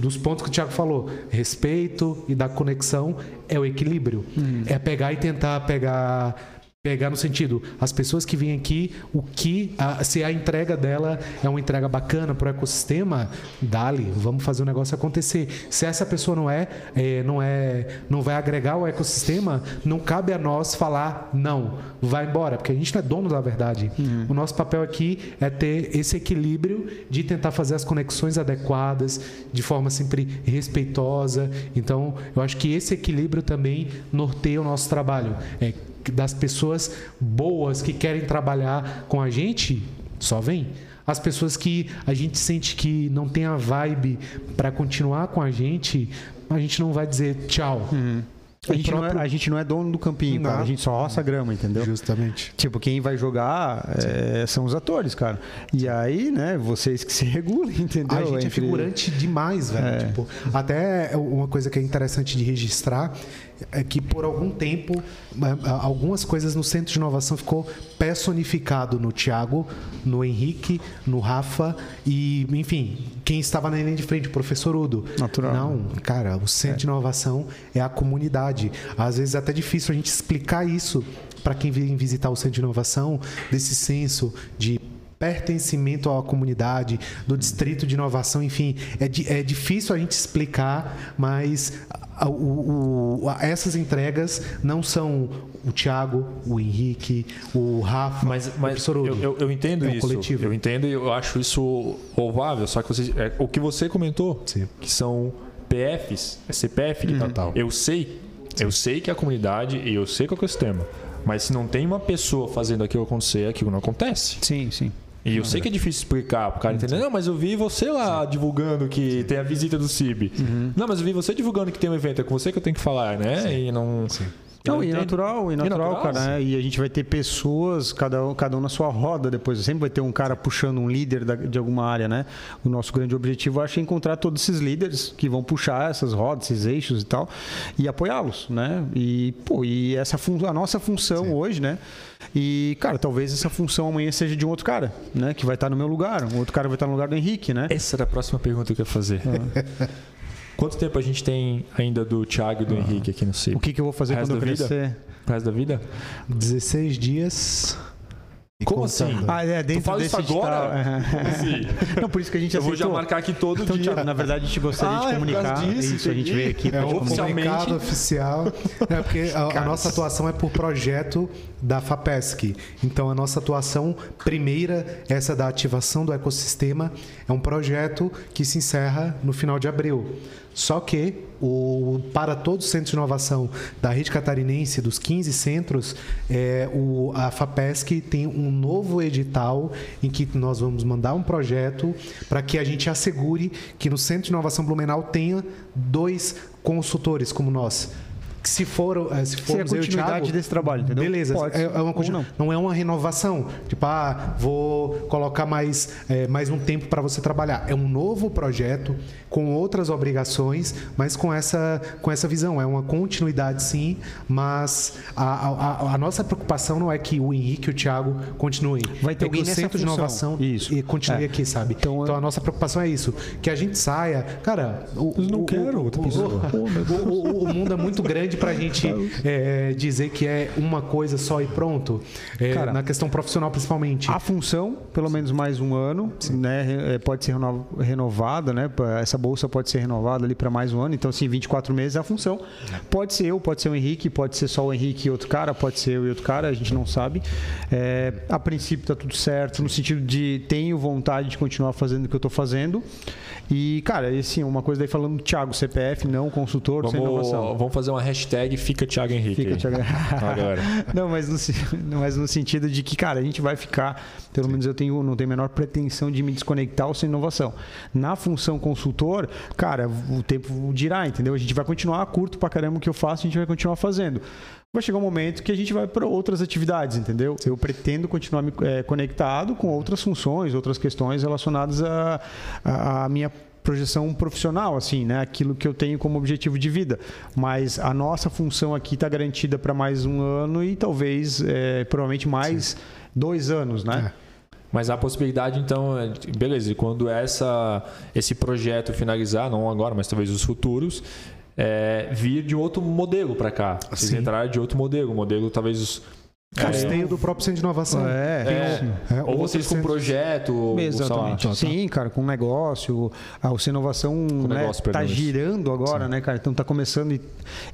dos pontos que o Thiago falou, respeito e da conexão, é o equilíbrio. É pegar e tentar pegar pegar no sentido as pessoas que vêm aqui o que a- se a entrega dela é uma entrega bacana para o ecossistema dali vamos fazer o negócio acontecer. Se essa pessoa não é, é, não é não vai agregar o ecossistema não cabe a nós falar não vai embora porque a gente não é dono da verdade. O nosso papel aqui é ter esse equilíbrio de tentar fazer as conexões adequadas de forma sempre respeitosa. Então eu acho que esse equilíbrio também norteia o nosso trabalho. É das pessoas boas que querem trabalhar com a gente, só vem. As pessoas que a gente sente que não tem a vibe para continuar com a gente, a gente não vai dizer tchau. A gente, próprio... não é, a gente não é dono do campinho, cara. A gente só roça grama, entendeu? Justamente. Tipo, quem vai jogar é, são os atores, cara. E aí, né, vocês que se [laughs] regulem, entendeu? A gente é Entre... é figurante demais, velho. É. Tipo, até uma coisa que é interessante de registrar é que por algum tempo é, algumas coisas no centro de inovação ficou personificado no Tiago, no Henrique, no Rafa e, enfim, quem estava na linha de frente, o professor Udo. Natural. Não, cara, o centro é. de inovação é a comunidade. Às vezes é até difícil a gente explicar isso para quem vem visitar o centro de inovação, desse senso de pertencimento à comunidade, do distrito de inovação, enfim, é, é difícil a gente explicar, mas o, o, essas entregas não são o Thiago, o Henrique, o Rafa, mas, mas o eu, eu, eu, entendo é isso. Coletivo. Eu entendo e eu acho isso louvável. Só que você, é, o que você comentou, Sim. que são PFs, é CPF de uhum. tal. Eu sei. Eu sei que é a comunidade e eu sei que é o ecossistema. Mas se não tem uma pessoa fazendo aquilo acontecer, aquilo não acontece. Sim, sim. E eu sei que é difícil explicar pro cara entender. Não, mas eu vi você lá divulgando que Sim. tem a visita do CIB. Uhum. Não, mas eu vi você divulgando que tem um evento. É com você que eu tenho que falar, né? Sim. E não. Sim. Não, e natural, e natural, natural, cara. Né? E a gente vai ter pessoas, cada um, cada um na sua roda depois. Sempre vai ter um cara puxando um líder da, de alguma área, né? O nosso grande objetivo, acho, é encontrar todos esses líderes que vão puxar essas rodas, esses eixos e tal, e apoiá-los, né? E, pô, e essa a nossa função Sim. hoje, né? E, cara, talvez essa função amanhã seja de um outro cara, né? Que vai estar no meu lugar. Um outro cara vai estar no lugar do Henrique, né? Essa era a próxima pergunta que eu ia fazer. Ah. [laughs] Quanto tempo a gente tem ainda do Thiago e do ah. Henrique aqui no CIP? O que, que eu vou fazer quando eu crescer? O resto da vida? 16 dias. Como assim? Ah, é, dentro tu fala desse isso agora? Assim? [laughs] Não, por isso que a gente Eu vou já marcar aqui todo então, dia. Thiago, na verdade, a gente gostaria ah, de comunicar. É disso, isso, a gente veio aqui é, oficialmente. oficial. É porque a, a, nossa atuação é por projeto da FAPESC. Então, a nossa atuação primeira, essa da ativação do ecossistema, é um projeto que se encerra no final de abril. Só que o, para todos os centros de inovação da rede catarinense, dos 15 centros, é, o, a FAPESC tem um novo edital em que nós vamos mandar um projeto para que a gente assegure que no Centro de Inovação Blumenau tenha dois consultores como nós se for eh, se for a continuidade Thiago, desse trabalho, entendeu? Beleza, Pode, é, é uma não. não é uma renovação, tipo, ah, vou colocar mais, é, mais um tempo para você trabalhar. É um novo projeto com outras obrigações, mas com essa, com essa visão. É uma continuidade, sim, mas a, a, a nossa preocupação não é que o Henrique e o Thiago continuem. Vai ter é alguém que o Centro de Inovação isso. e continue é. aqui, sabe? Então, então, a nossa preocupação é isso, que a gente saia. Cara, o, eu não o, quero o, outra pessoa. O, mundo é muito grande para a gente é, dizer que é uma coisa só e pronto. É, Cara, na questão profissional, principalmente. A função, pelo menos mais um ano, né? É, pode ser renovada, né? Essa bolsa pode ser renovada ali para mais um ano. Então, assim, 24 meses é a função. Pode ser eu, pode ser o Henrique, pode ser só o Henrique e outro cara, pode ser eu e outro cara, a gente não sabe. É, a princípio está tudo certo, no sentido de tenho vontade de continuar fazendo o que eu estou fazendo. E, cara, assim, uma coisa daí falando do Thiago, CPF, não consultor, vamos, sem inovação. Vamos fazer uma hashtag Fica Thiago Henrique. Fica Thiago Agora. [laughs] não, mas no, mas no sentido de que, cara, a gente vai ficar, pelo Sim. menos eu tenho, não tenho a menor pretensão de me desconectar ou sem inovação. Na função consultor, cara, o tempo dirá, entendeu? A gente vai continuar curto pra caramba o que eu faço, a gente vai continuar fazendo vai chegar um momento que a gente vai para outras atividades, entendeu? Eu pretendo continuar me é, conectado com outras funções, outras questões relacionadas à minha projeção profissional, assim, né? Aquilo que eu tenho como objetivo de vida. Mas a nossa função aqui está garantida para mais um ano e talvez, é, provavelmente, mais Sim. dois anos, né? É. Mas a possibilidade, então, é, beleza, quando essa, esse projeto finalizar, não agora, mas talvez os futuros, é, vir de outro modelo para cá. Vocês entrarem de outro modelo. Modelo, talvez, os Custeio é, do próprio centro de inovação. É, é, é ou vocês com um projeto. Exatamente. Ou, Sim, cara, com negócio. A o inovação né, tá girando agora, Sim. né, cara? Então tá começando.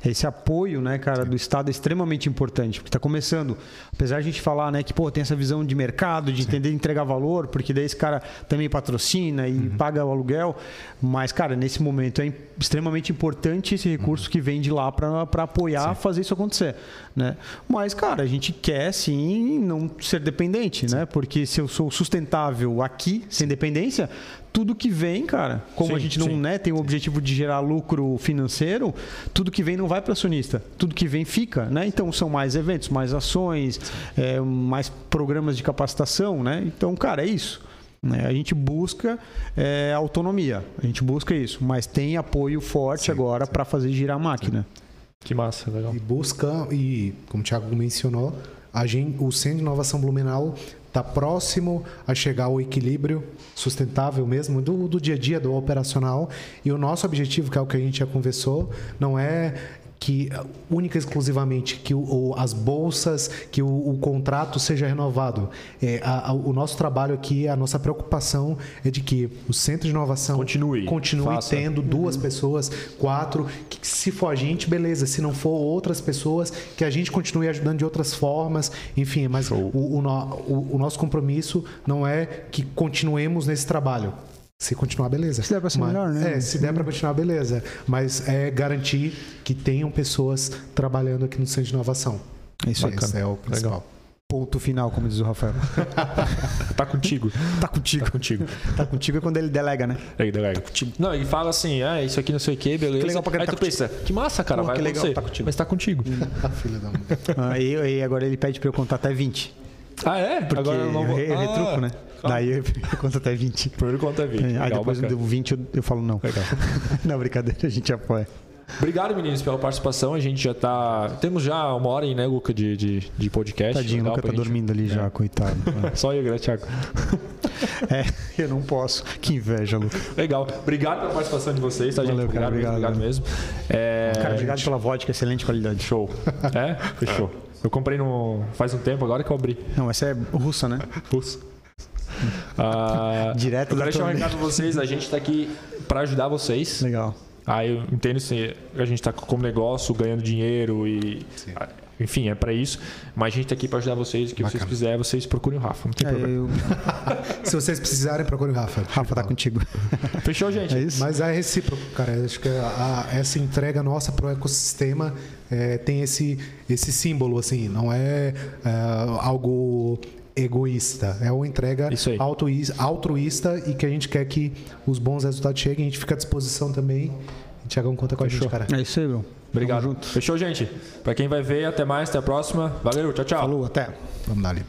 Esse apoio, né, cara, do Estado é extremamente importante. Porque tá começando. Apesar de a gente falar, né, que, pô, tem essa visão de mercado, de Sim. entender entregar valor, porque daí esse cara também patrocina e uhum. paga o aluguel. Mas, cara, nesse momento é extremamente importante esse recurso uhum. que vem de lá para apoiar Sim. fazer isso acontecer. Né? Mas, cara, a gente quer sim não ser dependente, né? Porque se eu sou sustentável aqui, sem dependência, tudo que vem, cara, como Sim, a gente não sim. né, tem o objetivo de gerar lucro financeiro, tudo que vem não vai para acionista, tudo que vem fica, né? Então são mais eventos, mais ações, é, mais programas de capacitação, né? Então, cara, é isso. né? A gente busca é, autonomia, a gente busca isso, mas tem apoio forte agora para fazer girar a máquina. Que massa, legal. E busca, e como o Thiago mencionou, gente, o Centro de Inovação Blumenau está próximo a chegar ao equilíbrio sustentável mesmo do, do dia a dia, do operacional. E o nosso objetivo, que é o que a gente já conversou, não é que única e exclusivamente que o, o- as bolsas, que o, o contrato seja renovado. É, a- a- o nosso trabalho aqui, a nossa preocupação é de que o Centro de Inovação Continue, continue faça. tendo duas pessoas, quatro, que se for a gente, beleza. Se não for outras pessoas, que a gente continue ajudando de outras formas, enfim. Mas o- o nosso compromisso não é que continuemos nesse trabalho. Se continuar, beleza. Se der pra ser Mas- melhor, né? É, se der para continuar, beleza. Mas é garantir que tenham pessoas trabalhando aqui no Centro de Inovação. É isso aí, Esse cara. é o principal. Ponto final, como diz o Rafael. [laughs] Tá contigo. Tá contigo. Tá contigo. Tá contigo é quando ele delega, né? Aí, delega. Não, e fala assim, ah, isso aqui não sei o que, beleza. Que legal pra Aí tá tu pensa, que massa, cara, Pô, vai que legal, acontecer. tá contigo. Mas tá contigo. [laughs] Filha da mãe. Aí, aí agora ele pede pra eu contar até 20. Ah, é? Porque Agora eu não vou... eu retruco, Ah, né? Daí eu conto até 20. Primeiro conta é 20. É, aí Legal, depois bacana. do 20 eu, eu falo não. Legal. [laughs] não, brincadeira, a gente apoia. Obrigado, meninos, pela participação. A gente já tá. Temos já uma hora aí, né, Luca, de, de, de podcast. Tadinho, Legal Luca tá gente- dormindo ali já, coitado. [laughs] Só eu, né, Thiago? [laughs] É, eu não posso. Que inveja, Luca. Legal. Obrigado pela participação de vocês, tá, gente? Valeu, cara, obrigado, obrigado. mesmo, obrigado mesmo. É, Cara, obrigado pela vodka, excelente qualidade. Show. É? Fechou. Eu comprei no... faz um tempo agora que eu abri. Não, essa é russa, né? [laughs] Russo. [laughs] Ah, Direto eu quero deixar um recado pra vocês. A gente tá aqui pra ajudar vocês. Legal. Ah, eu entendo se a gente tá como negócio, ganhando dinheiro e. ah, Enfim, é pra isso. Mas a gente tá aqui pra ajudar vocês. O que vocês Bacana. quiserem, vocês procurem o Rafa. Não tem É, problema. eu... [laughs] Se vocês precisarem, procure o Rafa. Rafa tá contigo. Fechou, gente? É isso? Mas é recíproco, cara. Eu Acho que a- a- essa entrega nossa para o ecossistema é, tem esse, esse símbolo, assim, não é, é, algo egoísta. É uma entrega altruísta, e que a gente quer que os bons resultados cheguem. A gente fica à disposição também. Tiagão, conta com a Fechou. gente, cara. É isso aí, meu. Obrigado. Junto. Fechou, gente? Pra quem vai ver, até mais, até a próxima. Valeu, tchau, tchau. Falou, até. Vamos dar ali.